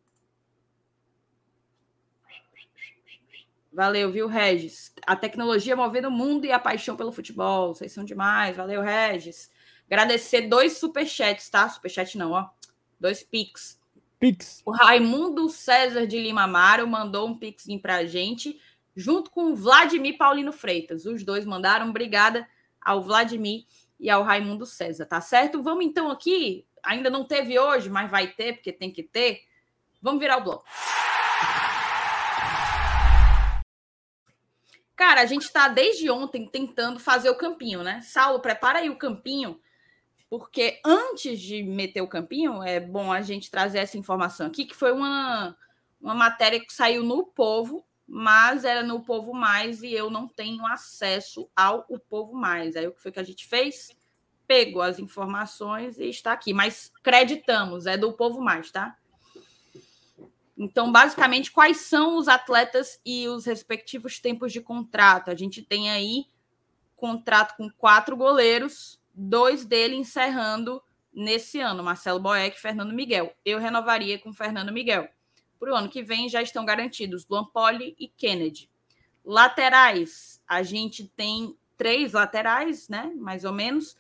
Valeu, viu, Regis? A tecnologia movendo o mundo e a paixão pelo futebol. Vocês são demais. Valeu, Regis. Agradecer dois superchats, tá? Superchat não, ó. Dois Pix. Pix. O Raimundo César de Lima Amaro mandou um Pixinho pra gente, junto com o Vladimir Paulino Freitas. Os dois mandaram. Obrigada ao Vladimir e ao Raimundo César, tá certo? Vamos então aqui. Ainda não teve hoje, mas vai ter, porque tem que ter. Vamos virar o bloco. Cara, a gente está desde ontem tentando fazer o campinho, né? Saulo, prepara aí o campinho, porque antes de meter o campinho, é bom a gente trazer essa informação aqui, que foi uma, uma matéria que saiu no Povo, mas era no Povo Mais e eu não tenho acesso ao O Povo Mais. Aí o que foi que a gente fez? Pegou as informações e está aqui, mas creditamos, é do Povo Mais, tá? Então, basicamente, quais são os atletas e os respectivos tempos de contrato? A gente tem aí contrato com quatro goleiros, dois dele encerrando nesse ano, Marcelo Boeck e Fernando Miguel. Eu renovaria com Fernando Miguel. Para o ano que vem já estão garantidos Luan Poli e Kennedy. Laterais, a gente tem três laterais, né? Mais ou menos.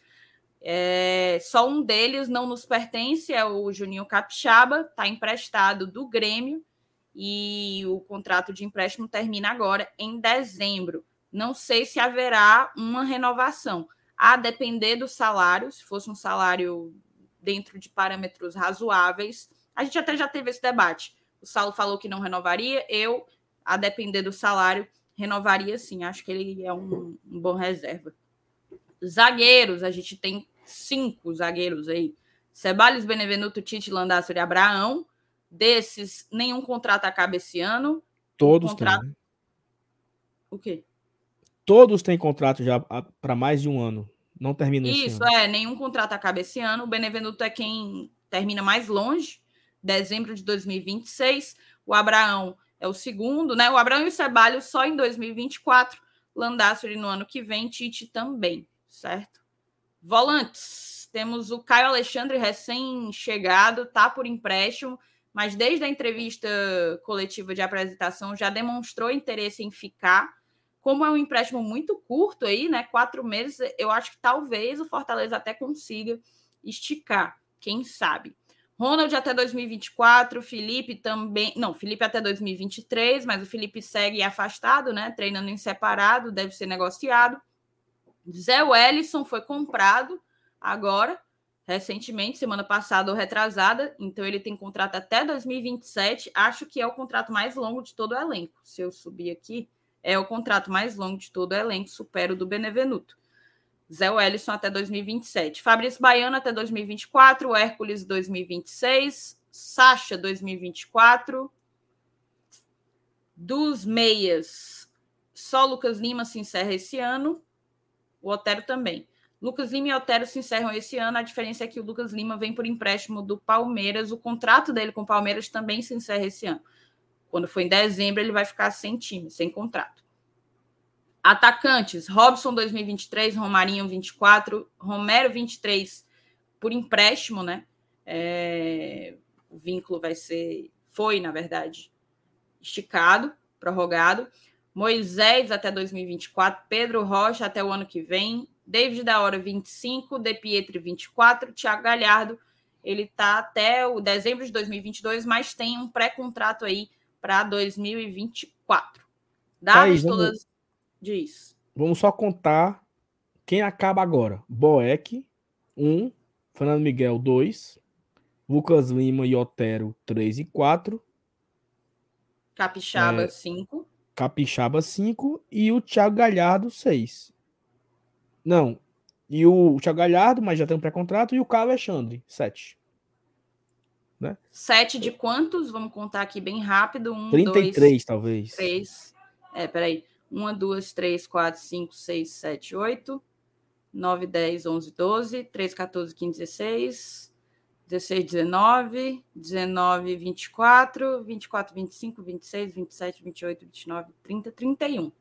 É, só um deles não nos pertence, é o Juninho Capixaba, está emprestado do Grêmio e o contrato de empréstimo termina agora em dezembro. Não sei se haverá uma renovação, a depender do salário, se fosse um salário dentro de parâmetros razoáveis. A gente até já teve esse debate. O Saulo falou que não renovaria, eu, a depender do salário, renovaria sim. Acho que ele é um, um bom reserva. Zagueiros, a gente tem cinco zagueiros aí. Ceballos, Benevenuto, Tite, Landassori e Abraão. Desses, nenhum contrato acaba esse ano. Todos um contrato... têm. O quê? Todos têm contrato já para mais de um ano. Não termina Isso, esse ano. é. Nenhum contrato acaba esse ano. O Benevenuto é quem termina mais longe, dezembro de 2026. O Abraão é o segundo, né? O Abraão e o Ceballos só em 2024. Landassori no ano que vem, Tite também, certo? Volantes. Temos o Caio Alexandre, recém-chegado, tá por empréstimo, mas desde a entrevista coletiva de apresentação já demonstrou interesse em ficar. Como é um empréstimo muito curto aí, né? Quatro meses, eu acho que talvez o Fortaleza até consiga esticar, quem sabe. Ronald até 2024, Felipe também. Não, Felipe até 2023, mas o Felipe segue afastado, né? Treinando em separado, deve ser negociado. Zé Wellison foi comprado agora, recentemente, semana passada ou retrasada, então ele tem contrato até 2027. Acho que é o contrato mais longo de todo o elenco. Se eu subir aqui, é o contrato mais longo de todo o elenco, supera o do Benevenuto. Zé Wellison até 2027. Fabrício Baiano até 2024. Hércules 2026. Sacha 2024. Dos meias, só Lucas Lima se encerra esse ano. O Otero também. Lucas Lima e Otero se encerram esse ano. A diferença é que o Lucas Lima vem por empréstimo do Palmeiras. O contrato dele com o Palmeiras também se encerra esse ano. Quando for em dezembro, ele vai ficar sem time, sem contrato. Atacantes: Robson 2023, Romarinho 24, Romero 23 por empréstimo, né? É... O vínculo vai ser, foi, na verdade, esticado, prorrogado. Moisés até 2024, Pedro Rocha até o ano que vem, David da Hora 25, De Pietri 24, Thiago Galhardo, ele está até o dezembro de 2022, mas tem um pré-contrato aí para 2024. Dadas todas vamos, diz. Vamos só contar quem acaba agora. Boeck, 1, um, Fernando Miguel, 2, Lucas Lima e Otero, 3 e 4. Capixaba, 5. É, Capixaba 5 e o Thiago Galhardo 6. Não. E o Thiago Galhardo, mas já tem um pré-contrato, e o Carlos Alexandre, 7. Né? 7 de quantos? Vamos contar aqui bem rápido. 1, 33, dois, talvez. 3. É, peraí. 1, 2, 3, 4, 5, 6, 7, 8. 9, 10, 11, 12. 3, 14, 15, 16. 16, 19, 19, 24, 24, 25, 26, 27, 28, 29, 30, 31.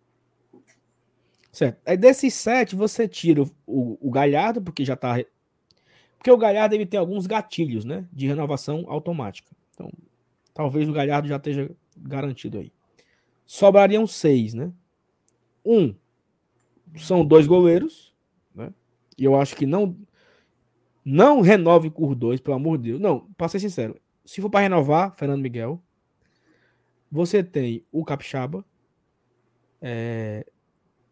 Certo. Aí desses sete, você tira o, o, o Galhardo, porque já tá. Porque o Galhardo ele tem alguns gatilhos, né? De renovação automática. Então, talvez o Galhardo já esteja garantido aí. Sobrariam seis, né? Um são dois goleiros, né? E eu acho que não não renove por dois, pelo amor de Deus. Não, para ser sincero, se for para renovar, Fernando Miguel, você tem o Capixaba, é,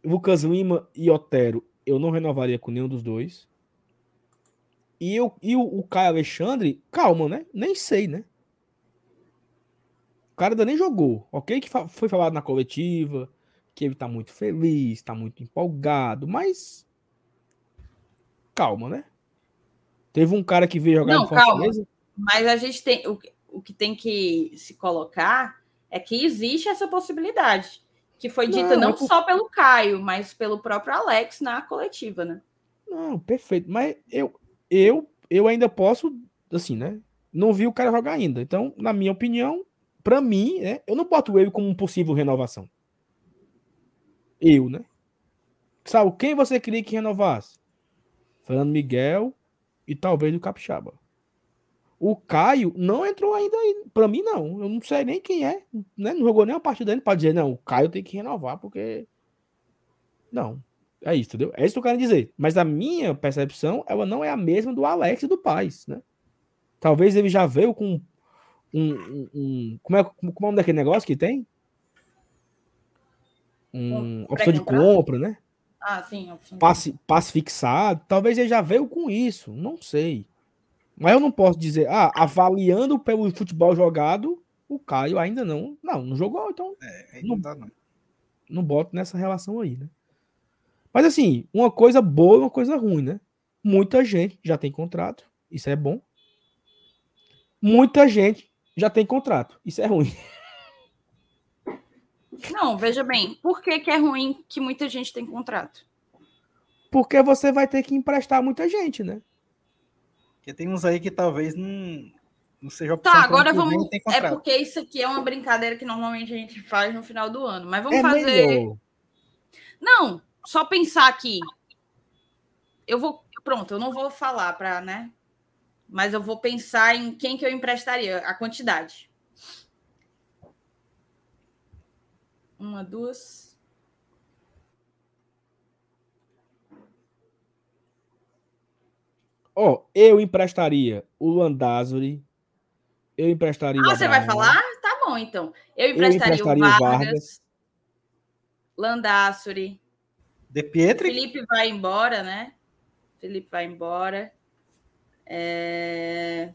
Lucas Lima e Otero, eu não renovaria com nenhum dos dois. E, eu, e o, o Caio Alexandre, calma, né? Nem sei, né? O cara ainda nem jogou, ok? Que foi falado na coletiva, que ele tá muito feliz, tá muito empolgado, mas. Calma, né? Teve um cara que veio jogar Não, calma. Mas a gente tem. O, o que tem que se colocar é que existe essa possibilidade. Que foi dita não, não por... só pelo Caio, mas pelo próprio Alex na coletiva, né? Não, perfeito. Mas eu, eu, eu ainda posso, assim, né? Não vi o cara jogar ainda. Então, na minha opinião, para mim, né, eu não boto ele como um possível renovação. Eu, né? Sabe, quem você queria que renovasse? Fernando Miguel e talvez o Capixaba. O Caio não entrou ainda para mim não. Eu não sei nem quem é, né? Não jogou nem a partida dele para dizer não, o Caio tem que renovar porque não. É isso, entendeu? É isso que eu quero dizer. Mas a minha percepção, ela não é a mesma do Alex e do Paz, né? Talvez ele já veio com um, um, um como é como é o nome daquele negócio que tem? Um opção de compra, né? Ah, sim, passe, passe fixado. Talvez ele já veio com isso, não sei. Mas eu não posso dizer, ah, avaliando pelo futebol jogado, o Caio ainda não. Não, não jogou, então. É, não, dá, não. não boto nessa relação aí, né? Mas assim, uma coisa boa e uma coisa ruim, né? Muita gente já tem contrato, isso é bom. Muita gente já tem contrato, isso é ruim. Não, veja bem, por que, que é ruim que muita gente tem contrato? Porque você vai ter que emprestar muita gente, né? Porque tem uns aí que talvez não, não seja opção. Tá, agora vamos. É porque isso aqui é uma brincadeira que normalmente a gente faz no final do ano. Mas vamos é fazer. Melhor. Não, só pensar aqui. Eu vou. Pronto, eu não vou falar para, né? Mas eu vou pensar em quem que eu emprestaria, a quantidade. Uma, duas, Ó, oh, eu emprestaria o Landázuri. Eu emprestaria. Ah, você vai falar? Tá bom, então. Eu emprestaria, eu emprestaria o Vargas. Vargas. Landassuri. De Pietri? Felipe vai embora, né? Felipe vai embora. É...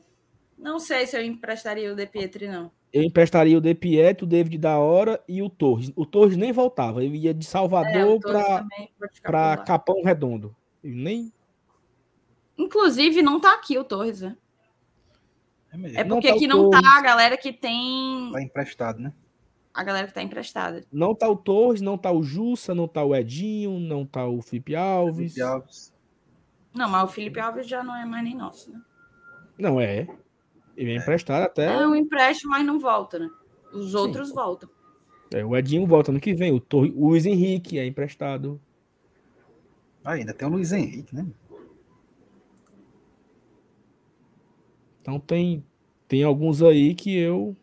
Não sei se eu emprestaria o De Pietri, não. Eu emprestaria o De Pietri, o David da Hora e o Torres. O Torres nem voltava. Ele ia de Salvador é, para Capão Redondo. Ele nem Inclusive, não tá aqui o Torres, né? É, é porque não tá aqui não tá a galera que tem. Tá emprestado, né? A galera que tá emprestada. Não tá o Torres, não tá o Jussa, não tá o Edinho, não tá o Felipe Alves. Felipe Alves. Não, mas o Felipe Alves já não é mais nem nosso, né? Não é. Ele é emprestado até. É um empréstimo, mas não volta, né? Os Sim. outros voltam. É, o Edinho volta no que vem. O, Torre, o Luiz Henrique é emprestado. Ah, ainda tem o Luiz Henrique, né? Então tem, tem alguns aí que eu.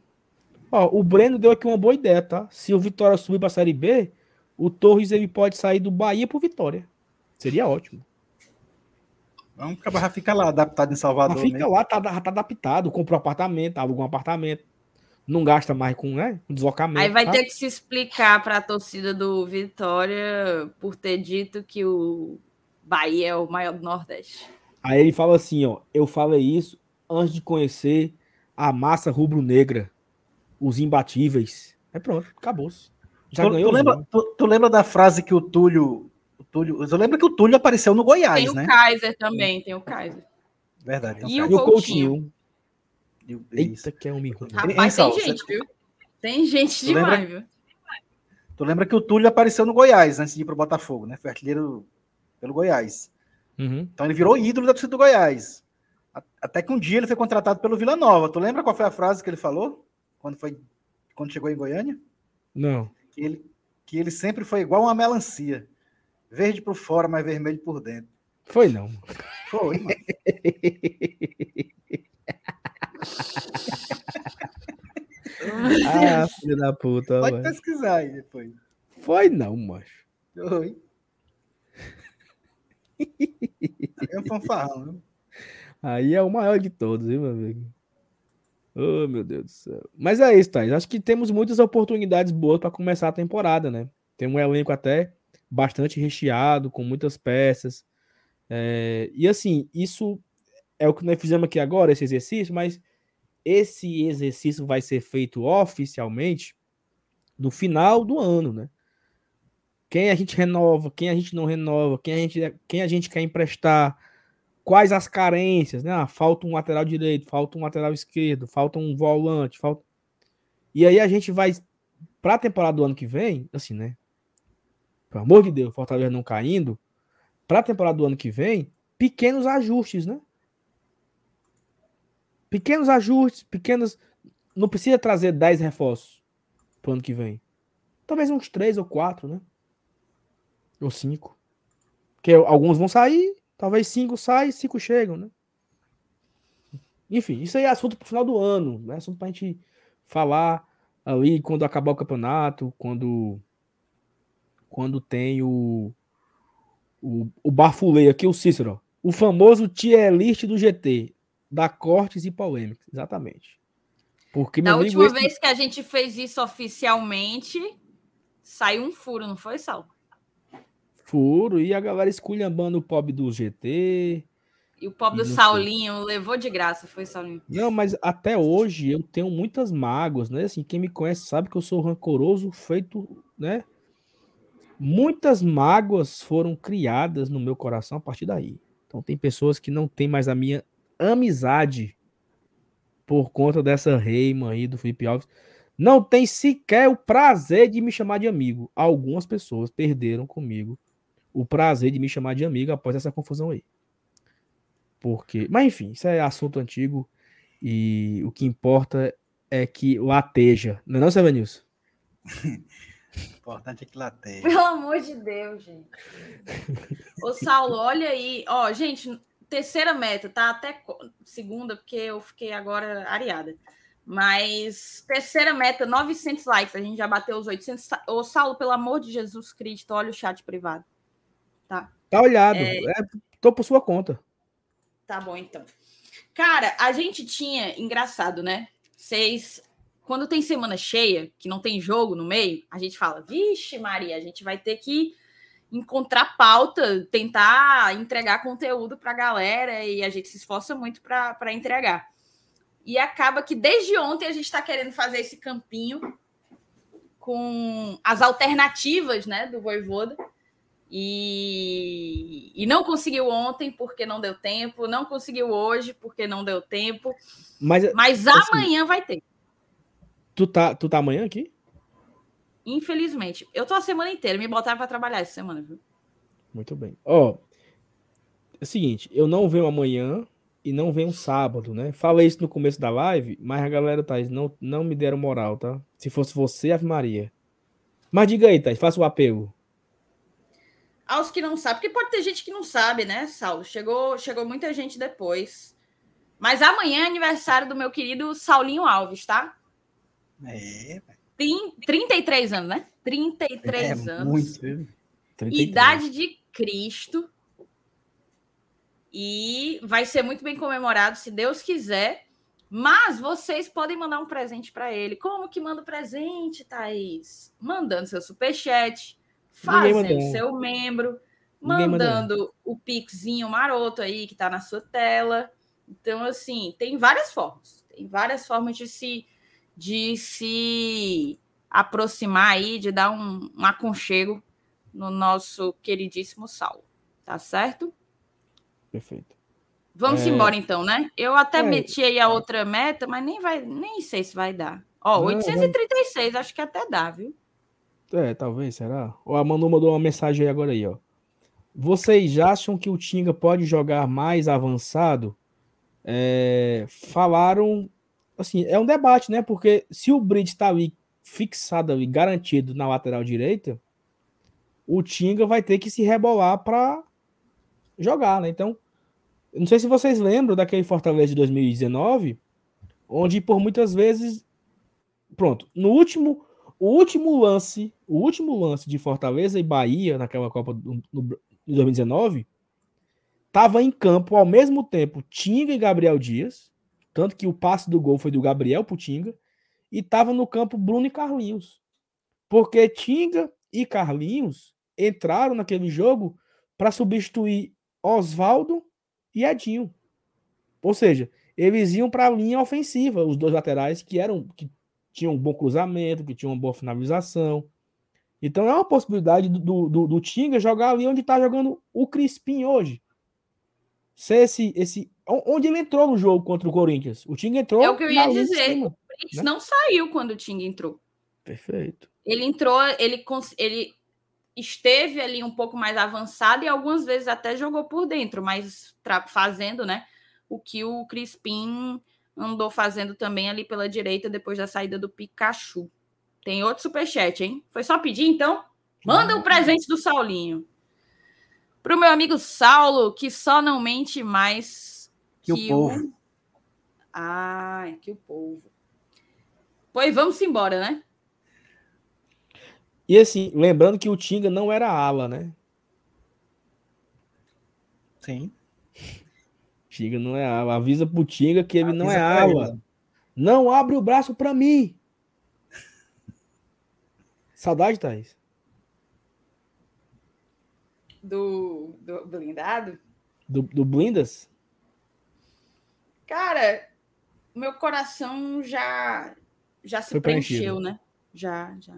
Ó, o Breno deu aqui uma boa ideia, tá? Se o Vitória subir para a Série B, o Torres ele pode sair do Bahia para Vitória. Seria ótimo. Vamos acabar, fica lá, adaptado em Salvador. Mas fica mesmo. lá, tá, tá adaptado, comprou apartamento, alugou um apartamento. Não gasta mais com, né, deslocamento. Aí vai tá? ter que se explicar para a torcida do Vitória por ter dito que o Bahia é o maior do Nordeste. Aí ele fala assim, ó, eu falei isso antes de conhecer a massa rubro-negra, os imbatíveis. É pronto, acabou-se. Já tu, ganhou. Tu lembra, tu, tu, lembra da frase que o Túlio, o Túlio. Eu lembro que o Túlio apareceu no Goiás, tem né? Tem o Kaiser também, tem o Kaiser. Verdade. E, o, e o Coutinho. Eita, que é um ruim. Rapaz, tem gente, viu? Tem gente demais, lembra, viu? Tu lembra que o Túlio apareceu no Goiás antes de ir pro Botafogo, né? Foi artilheiro pelo Goiás. Uhum. Então ele virou ídolo da torcida do Goiás. Até que um dia ele foi contratado pelo Vila Nova. Tu lembra qual foi a frase que ele falou quando foi quando chegou em Goiânia? Não. Que ele, que ele sempre foi igual uma melancia. Verde por fora, mas vermelho por dentro. Foi não. Foi, mano. ah, filho da puta. Pode mano. pesquisar aí depois. Foi não, macho. Foi. É um fanfarrão, viu? Aí é o maior de todos, hein, meu amigo? Oh, meu Deus do céu. Mas é isso, Thais. Acho que temos muitas oportunidades boas para começar a temporada, né? Tem um elenco até bastante recheado, com muitas peças. É, E assim, isso é o que nós fizemos aqui agora, esse exercício, mas esse exercício vai ser feito oficialmente no final do ano, né? Quem a gente renova, quem a gente não renova, quem a gente, quem a gente quer emprestar, quais as carências, né? Ah, falta um lateral direito, falta um lateral esquerdo, falta um volante, falta. E aí a gente vai para a temporada do ano que vem, assim, né? Pelo amor de Deus, Fortaleza não caindo, para a temporada do ano que vem, pequenos ajustes, né? Pequenos ajustes, pequenos. Não precisa trazer 10 reforços pro ano que vem. Talvez uns 3 ou 4, né? Ou 5. Porque alguns vão sair, talvez 5 saem, 5 chegam, né? Enfim, isso aí é assunto pro final do ano, né? Assunto pra gente falar ali quando acabar o campeonato, quando quando tem o o, o bafulei aqui, o Cícero, o famoso tier list do GT, da cortes e polêmicas, exatamente. Porque Da amigo, última esse- vez que a gente fez isso oficialmente, saiu um furo, não foi, Sal? furo e a galera esculhambando o pobre do GT. E o pobre E do Saulinho levou de graça, foi, Saulinho? Não, mas até hoje eu tenho muitas mágoas, né? Assim, quem me conhece sabe que eu sou rancoroso, feito, né? Muitas mágoas foram criadas no meu coração a partir daí. Então tem pessoas que não têm mais a minha amizade por conta dessa reima aí do Felipe Alves. Não tem sequer o prazer de me chamar de amigo. Algumas pessoas perderam comigo o prazer de me chamar de amigo após essa confusão aí. Porque, mas enfim, isso é assunto antigo e o que importa é que lateja. Não é não, Sevenilson? O importante é que lateja. Pelo amor de Deus, gente. Ô, Saulo, olha aí. Ó, gente, terceira meta, tá? Até segunda, porque eu fiquei agora areada. Mas terceira meta, 900 likes. A gente já bateu os 800. Sa- Ô, Saulo, pelo amor de Jesus Cristo, olha o chat privado. Tá? Tá olhado. É, tô por sua conta. Tá bom, então. Cara, a gente tinha, engraçado, né? Vocês, quando tem semana cheia, que não tem jogo no meio, a gente fala, vixe, Maria, a gente vai ter que encontrar pauta, tentar entregar conteúdo pra galera e a gente se esforça muito para entregar. E acaba que desde ontem a gente está querendo fazer esse campinho com as alternativas, né, do Voivoda. E, e não conseguiu ontem porque não deu tempo, não conseguiu hoje porque não deu tempo, Mas mas Assim, amanhã vai ter. Tu tá, tu tá amanhã aqui? Infelizmente. Eu tô a semana inteira, me botaram para trabalhar essa semana, viu? Muito bem. Ó, é o seguinte, eu não venho amanhã e não venho sábado, né? Falei isso no começo da live, mas a galera, Thaís, não, não me deram moral, tá? Se fosse você, Ave Maria. Mas diga aí, Thaís, faça o apelo. Aos que não sabem, porque pode ter gente que não sabe, né, Saulo? Chegou, chegou muita gente depois. Mas amanhã é aniversário do meu querido Saulinho Alves, tá? É, Tem 33 anos, né? 33 é anos. muito. viu? 33. Idade de Cristo. E vai ser muito bem comemorado, se Deus quiser. Mas vocês podem mandar um presente para ele. Como que manda o presente, Thaís? Mandando seu superchat, fazendo seu membro, mandando o pixinho maroto aí que tá na sua tela. Então, assim, tem várias formas. Tem várias formas de se, de se aproximar aí, de dar um, um aconchego no nosso queridíssimo Saulo. Tá certo? Perfeito. Vamos É. embora então, né? Eu até É. meti aí a outra meta, mas nem vai, nem sei se vai dar. Ó, Não, 836, acho que até dá, viu? É, talvez, será? Ó, a Manu mandou uma mensagem aí agora aí, ó. Vocês acham que o Tinga pode jogar mais avançado? é, falaram, assim, é um debate, né? Porque se o Brits está ali fixado ali, garantido na lateral direita, o Tinga vai ter que se rebolar para jogar, né? Então, não sei se vocês lembram daquele Fortaleza de 2019, onde por muitas vezes, pronto, no último, o último lance, o último lance de Fortaleza e Bahia naquela Copa do, no, de 2019, tava em campo ao mesmo tempo Tinga e Gabriel Dias, tanto que o passe do gol foi do Gabriel pro Tinga, e tava no campo Bruno e Carlinhos. Porque Tinga e Carlinhos entraram naquele jogo para substituir Oswaldo e Edinho. Ou seja, eles iam para a linha ofensiva, os dois laterais que eram que tinham um bom cruzamento, que tinham uma boa finalização. Então é uma possibilidade do, do, do Tinga jogar ali onde está jogando o Crispim hoje. Ser esse, esse. Onde ele entrou no jogo contra o Corinthians? O Tinga entrou. É o que eu ia dizer. Cima, o Brits né? não saiu quando o Tinga entrou. Perfeito. Ele entrou, ele, ele esteve ali um pouco mais avançado e algumas vezes até jogou por dentro, mas fazendo, né, o que o Crispim andou fazendo também ali pela direita depois da saída do Pikachu. Tem outro superchat, hein? Foi só pedir, então? Manda o um presente do Saulinho. Para o meu amigo Saulo, que só não mente mais que, que o povo. O... Ai, que o povo. Pois vamos embora, né? E assim, lembrando que o Tinga não era ala, né? Sim. Tinga não é ala. Avisa pro Tinga que ele Avisa não é ala. Ele. Não abre o braço para mim. Saudade, Thaís. Do, do blindado? Do, do blindas? Cara, meu coração já já se Foi preencheu, né? Já, já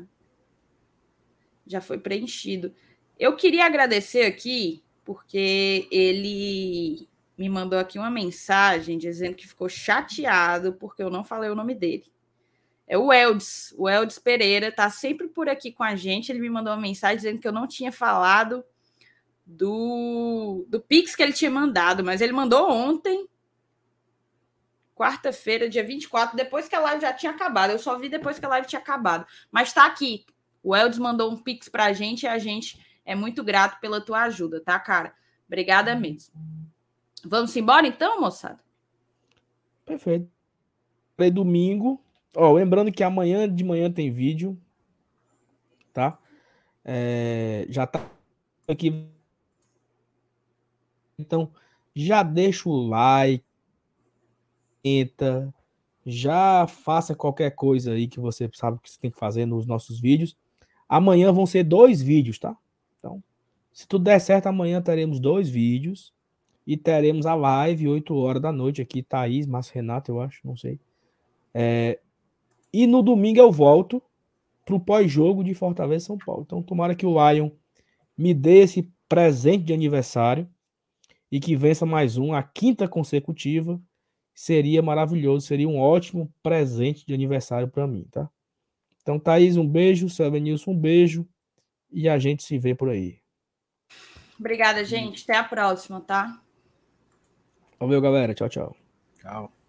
já foi preenchido. Eu queria agradecer aqui, porque ele me mandou aqui uma mensagem dizendo que ficou chateado porque eu não falei o nome dele. É o Eldes, o Eldes Pereira, tá sempre por aqui com a gente. Ele me mandou uma mensagem dizendo que eu não tinha falado do, do Pix que ele tinha mandado, mas ele mandou ontem, quarta-feira, dia 24, depois que a live já tinha acabado. Eu só vi depois que a live tinha acabado. Mas tá aqui. O Eldes mandou um pix para a gente e a gente é muito grato pela tua ajuda, tá, cara? Obrigada mesmo. Vamos embora então, moçada? Perfeito. Falei domingo. Ó, lembrando que amanhã de manhã tem vídeo, tá? É, já tá aqui. Então, já deixa o like, entra, já faça qualquer coisa aí que você sabe que você tem que fazer nos nossos vídeos. Amanhã vão ser dois vídeos, tá? Então, se tudo der certo, amanhã teremos dois vídeos e teremos a live 8 horas da noite aqui, Thaís, Márcio Renato, eu acho, não sei. É, e no domingo eu volto para o pós-jogo de Fortaleza São Paulo. Então, tomara que o Lion me dê esse presente de aniversário e que vença mais um, a quinta consecutiva. Seria maravilhoso, seria um ótimo presente de aniversário para mim, tá? Então, Thaís, um beijo. Selva Nilson, um beijo. E a gente se vê por aí. Obrigada, gente. Até a próxima, tá? Valeu, galera. Tchau, tchau. Tchau.